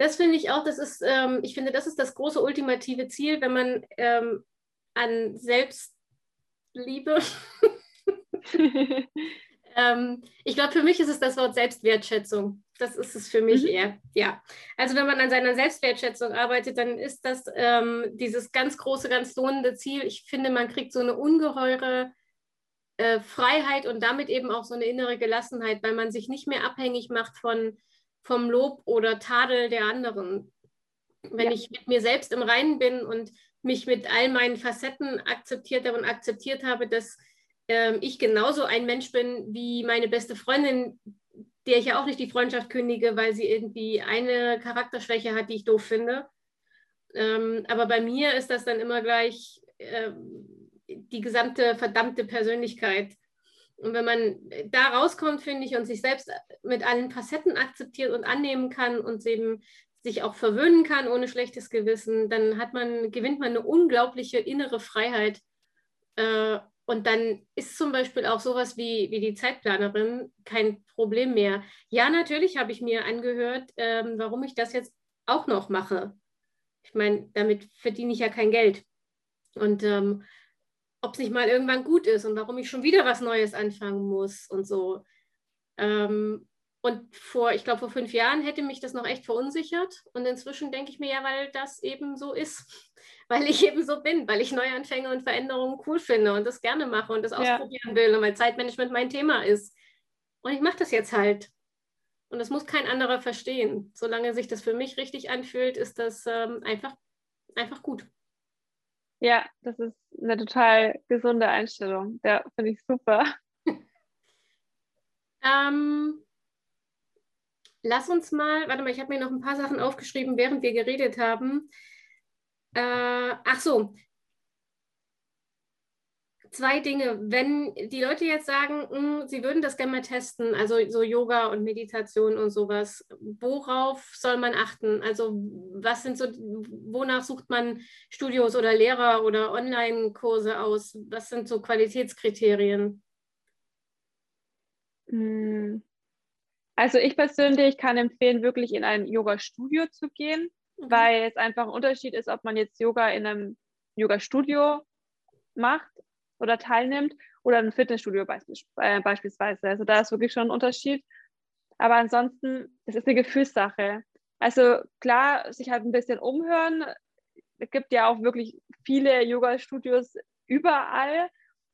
Speaker 1: das finde ich auch, das ist, ähm, ich finde, das ist das große ultimative Ziel, wenn man ähm, an Selbstliebe. *laughs* ähm, ich glaube, für mich ist es das Wort Selbstwertschätzung. Das ist es für mich mhm. eher, ja. Also wenn man an seiner Selbstwertschätzung arbeitet, dann ist das ähm, dieses ganz große, ganz lohnende Ziel. Ich finde, man kriegt so eine ungeheure äh, Freiheit und damit eben auch so eine innere Gelassenheit, weil man sich nicht mehr abhängig macht von vom Lob oder Tadel der anderen. Wenn ja. ich mit mir selbst im Reinen bin und mich mit all meinen Facetten akzeptiert habe und akzeptiert habe, dass äh, ich genauso ein Mensch bin wie meine beste Freundin, der ich ja auch nicht die Freundschaft kündige, weil sie irgendwie eine Charakterschwäche hat, die ich doof finde. Ähm, aber bei mir ist das dann immer gleich äh, die gesamte verdammte Persönlichkeit. Und wenn man da rauskommt, finde ich, und sich selbst mit allen Facetten akzeptiert und annehmen kann und eben sich auch verwöhnen kann ohne schlechtes Gewissen, dann hat man, gewinnt man eine unglaubliche innere Freiheit. Äh, und dann ist zum Beispiel auch sowas wie, wie die Zeitplanerin kein Problem mehr. Ja, natürlich habe ich mir angehört, ähm, warum ich das jetzt auch noch mache. Ich meine, damit verdiene ich ja kein Geld. Und ähm, ob es nicht mal irgendwann gut ist und warum ich schon wieder was Neues anfangen muss und so. Ähm, und vor, ich glaube, vor fünf Jahren hätte mich das noch echt verunsichert. Und inzwischen denke ich mir ja, weil das eben so ist, *laughs* weil ich eben so bin, weil ich Neuanfänge und Veränderungen cool finde und das gerne mache und das ja. ausprobieren will und weil Zeitmanagement mein Thema ist. Und ich mache das jetzt halt. Und das muss kein anderer verstehen. Solange sich das für mich richtig anfühlt, ist das ähm, einfach, einfach gut.
Speaker 2: Ja, das ist eine total gesunde Einstellung. Ja, finde ich super. *laughs*
Speaker 1: ähm, lass uns mal, warte mal, ich habe mir noch ein paar Sachen aufgeschrieben, während wir geredet haben. Äh, ach so. Zwei Dinge. Wenn die Leute jetzt sagen, mh, hm, sie würden das gerne mal testen, also so Yoga und Meditation und sowas, worauf soll man achten? Also was sind so, wonach sucht man Studios oder Lehrer oder Online-Kurse aus? Was sind so Qualitätskriterien?
Speaker 2: Hm. Also ich persönlich kann empfehlen, wirklich in ein Yoga-Studio zu gehen, mhm. weil es einfach ein Unterschied ist, ob man jetzt Yoga in einem Yoga-Studio macht oder teilnimmt oder ein Fitnessstudio äh, beispielsweise. Also da ist wirklich schon ein Unterschied. Aber ansonsten, es ist eine Gefühlssache. Also klar, sich halt ein bisschen umhören. Es gibt ja auch wirklich viele Yoga-Studios überall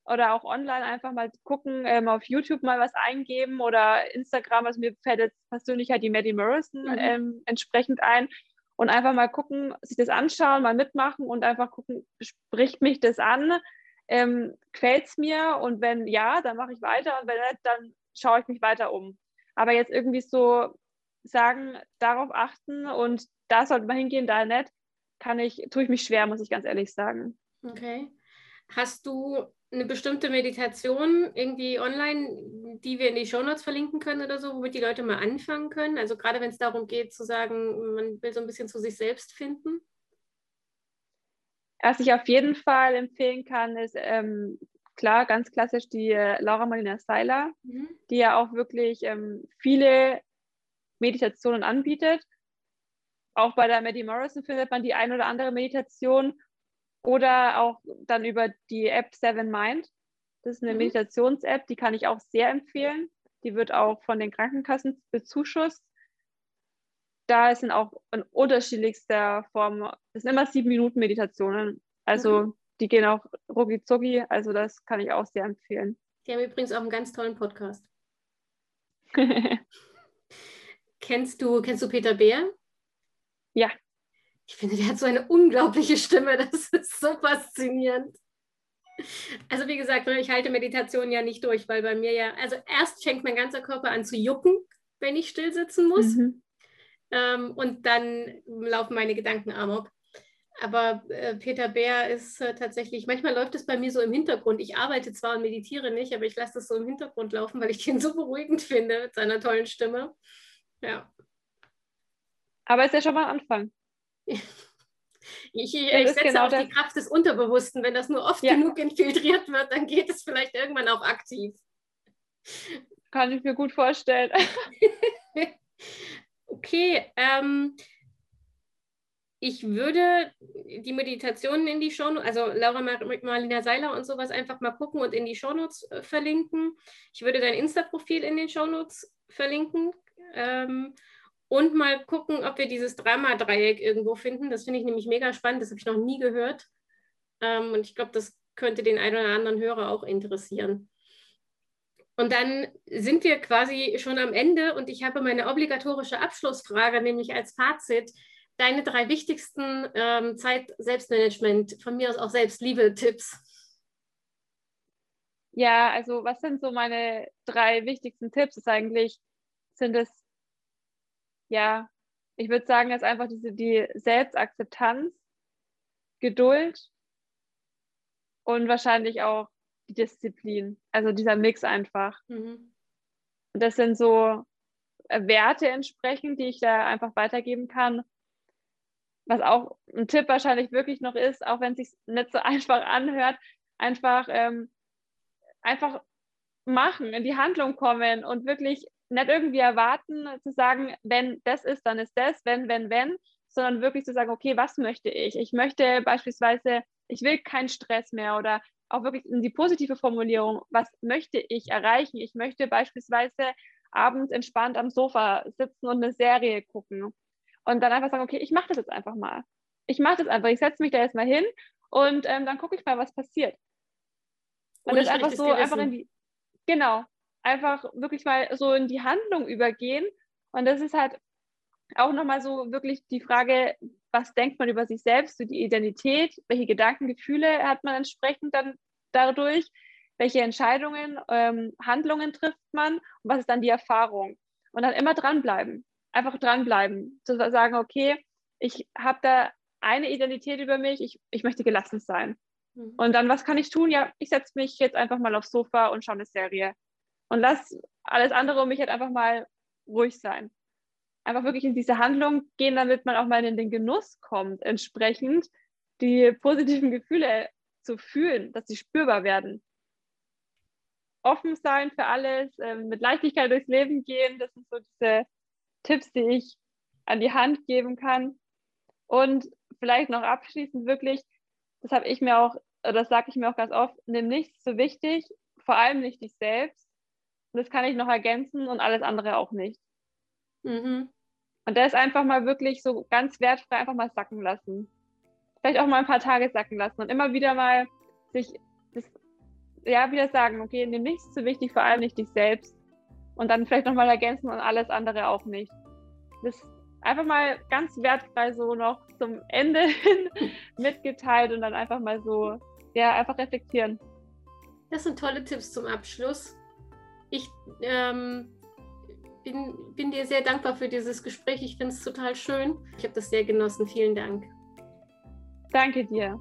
Speaker 2: oder auch online einfach mal gucken, ähm, auf YouTube mal was eingeben oder Instagram. Also mir fällt jetzt persönlich halt die Maddie Morrison mhm. ähm, entsprechend ein und einfach mal gucken, sich das anschauen, mal mitmachen und einfach gucken, spricht mich das an, ähm, gefällt es mir und wenn ja, dann mache ich weiter und wenn nicht, dann schaue ich mich weiter um. Aber jetzt irgendwie so sagen, darauf achten und da sollte man hingehen, da nicht, kann ich, tue ich mich schwer, muss ich ganz ehrlich sagen.
Speaker 1: Okay. Hast du eine bestimmte Meditation irgendwie online, die wir in die Shownotes verlinken können oder so, womit die Leute mal anfangen können? Also gerade wenn es darum geht zu sagen, man will so ein bisschen zu sich selbst finden?
Speaker 2: Was ich auf jeden Fall empfehlen kann, ist ähm, klar, ganz klassisch die äh, Laura Marlina Seiler, mhm. die ja auch wirklich ähm, viele Meditationen anbietet. Auch bei der Maddie Morrison findet man die ein oder andere Meditation oder auch dann über die App Seven Mind. Das ist eine mhm. Meditations-App, die kann ich auch sehr empfehlen. Die wird auch von den Krankenkassen bezuschusst. Da sind auch in unterschiedlichster Form, das sind immer sieben Minuten Meditationen. Also mhm. die gehen auch rucki zucki. Also das kann ich auch sehr empfehlen.
Speaker 1: Die haben übrigens auch einen ganz tollen Podcast. *laughs* kennst du, kennst du Peter Beer?
Speaker 2: Ja.
Speaker 1: Ich finde, der hat so eine unglaubliche Stimme. Das ist so faszinierend. Also wie gesagt, ne, ich halte Meditation ja nicht durch, weil bei mir ja, also erst fängt mein ganzer Körper an zu jucken, wenn ich still sitzen muss. Mhm. Ähm, und dann laufen meine Gedanken amok. Aber äh, Peter Bär ist äh, tatsächlich, manchmal läuft es bei mir so im Hintergrund. Ich arbeite zwar und meditiere nicht, aber ich lasse das so im Hintergrund laufen, weil ich den so beruhigend *laughs* finde mit seiner tollen Stimme. Ja.
Speaker 2: Aber es ist ja schon mal ein Anfang. *laughs*
Speaker 1: Ich, ich, ich setze genau auf die Kraft des Unterbewussten. Wenn das nur oft ja. genug infiltriert wird, dann geht es vielleicht irgendwann auch aktiv.
Speaker 2: Kann ich mir gut vorstellen. *laughs*
Speaker 1: okay, ähm, ich würde die Meditationen in die Shownotes, also Laura Marlina Seiler und sowas einfach mal gucken und in die Shownotes äh, verlinken. Ich würde dein Insta-Profil in den Shownotes verlinken. Ähm, und mal gucken, ob wir dieses Drama-Dreieck irgendwo finden. Das finde ich nämlich mega spannend. Das habe ich noch nie gehört. Ähm, und ich glaube, das könnte den einen oder anderen Hörer auch interessieren. Und dann sind wir quasi schon am Ende und ich habe meine obligatorische Abschlussfrage, nämlich als Fazit, deine drei wichtigsten ähm, Zeit-Selbstmanagement, von mir aus auch Selbstliebe-Tipps.
Speaker 2: Ja, also was sind so meine drei wichtigsten Tipps? Ist eigentlich, sind es ja, ich würde sagen, ist einfach diese, die Selbstakzeptanz, Geduld und wahrscheinlich auch die Disziplin. Also dieser Mix einfach. Mhm. Und das sind so äh, Werte entsprechend, die ich da einfach weitergeben kann. Was auch ein Tipp wahrscheinlich wirklich noch ist, auch wenn es sich nicht so *laughs* einfach anhört, einfach, ähm, einfach machen, in die Handlung kommen und wirklich nicht irgendwie erwarten, zu sagen, wenn das ist, dann ist das, wenn, wenn, wenn, sondern wirklich zu sagen, okay, was möchte ich? Ich möchte beispielsweise, ich will keinen Stress mehr oder auch wirklich in die positive Formulierung, was möchte ich erreichen? Ich möchte beispielsweise abends entspannt am Sofa sitzen und eine Serie gucken und dann einfach sagen, okay, ich mache das jetzt einfach mal. Ich mache das einfach, ich setze mich da jetzt mal hin und ähm, dann gucke ich mal, was passiert. Und das einfach so Gewissen. einfach in die, genau, einfach wirklich mal so in die Handlung übergehen. Und das ist halt auch nochmal so wirklich die Frage, was denkt man über sich selbst, so die Identität, welche Gedanken, Gefühle hat man entsprechend dann dadurch, welche Entscheidungen, ähm, Handlungen trifft man und was ist dann die Erfahrung. Und dann immer dranbleiben, einfach dranbleiben, zu sagen, okay, ich habe da eine Identität über mich, ich, ich möchte gelassen sein. Mhm. Und dann, was kann ich tun? Ja, ich setze mich jetzt einfach mal aufs Sofa und schaue eine Serie. Und lass alles andere um mich halt einfach mal ruhig sein. Einfach wirklich in diese Handlung gehen, damit man auch mal in den Genuss kommt, entsprechend die positiven Gefühle zu fühlen, dass sie spürbar werden. Offen sein für alles, äh, mit Leichtigkeit durchs Leben gehen, das sind so diese Tipps, die ich an die Hand geben kann. Und vielleicht noch abschließend wirklich, das habe ich mir auch, das sage ich mir auch ganz oft, nimm nichts zu wichtig, vor allem nicht dich selbst. Und das kann ich noch ergänzen und alles andere auch nicht. Mhm. Und das einfach mal wirklich so ganz wertfrei einfach mal sacken lassen. Vielleicht auch mal ein paar Tage sacken lassen und immer wieder mal sich das, ja, wieder sagen, okay, nimm nichts zu wichtig, vor allem nicht dich selbst. Und dann vielleicht nochmal ergänzen und alles andere auch nicht. Das einfach mal ganz wertfrei so noch zum Ende *laughs* hin mitgeteilt und dann einfach mal so, ja, einfach reflektieren.
Speaker 1: Das sind tolle Tipps zum Abschluss. Ich ähm, bin, bin dir sehr dankbar für dieses Gespräch. Ich finde es total schön. Ich habe das sehr genossen. Vielen Dank.
Speaker 2: Danke dir.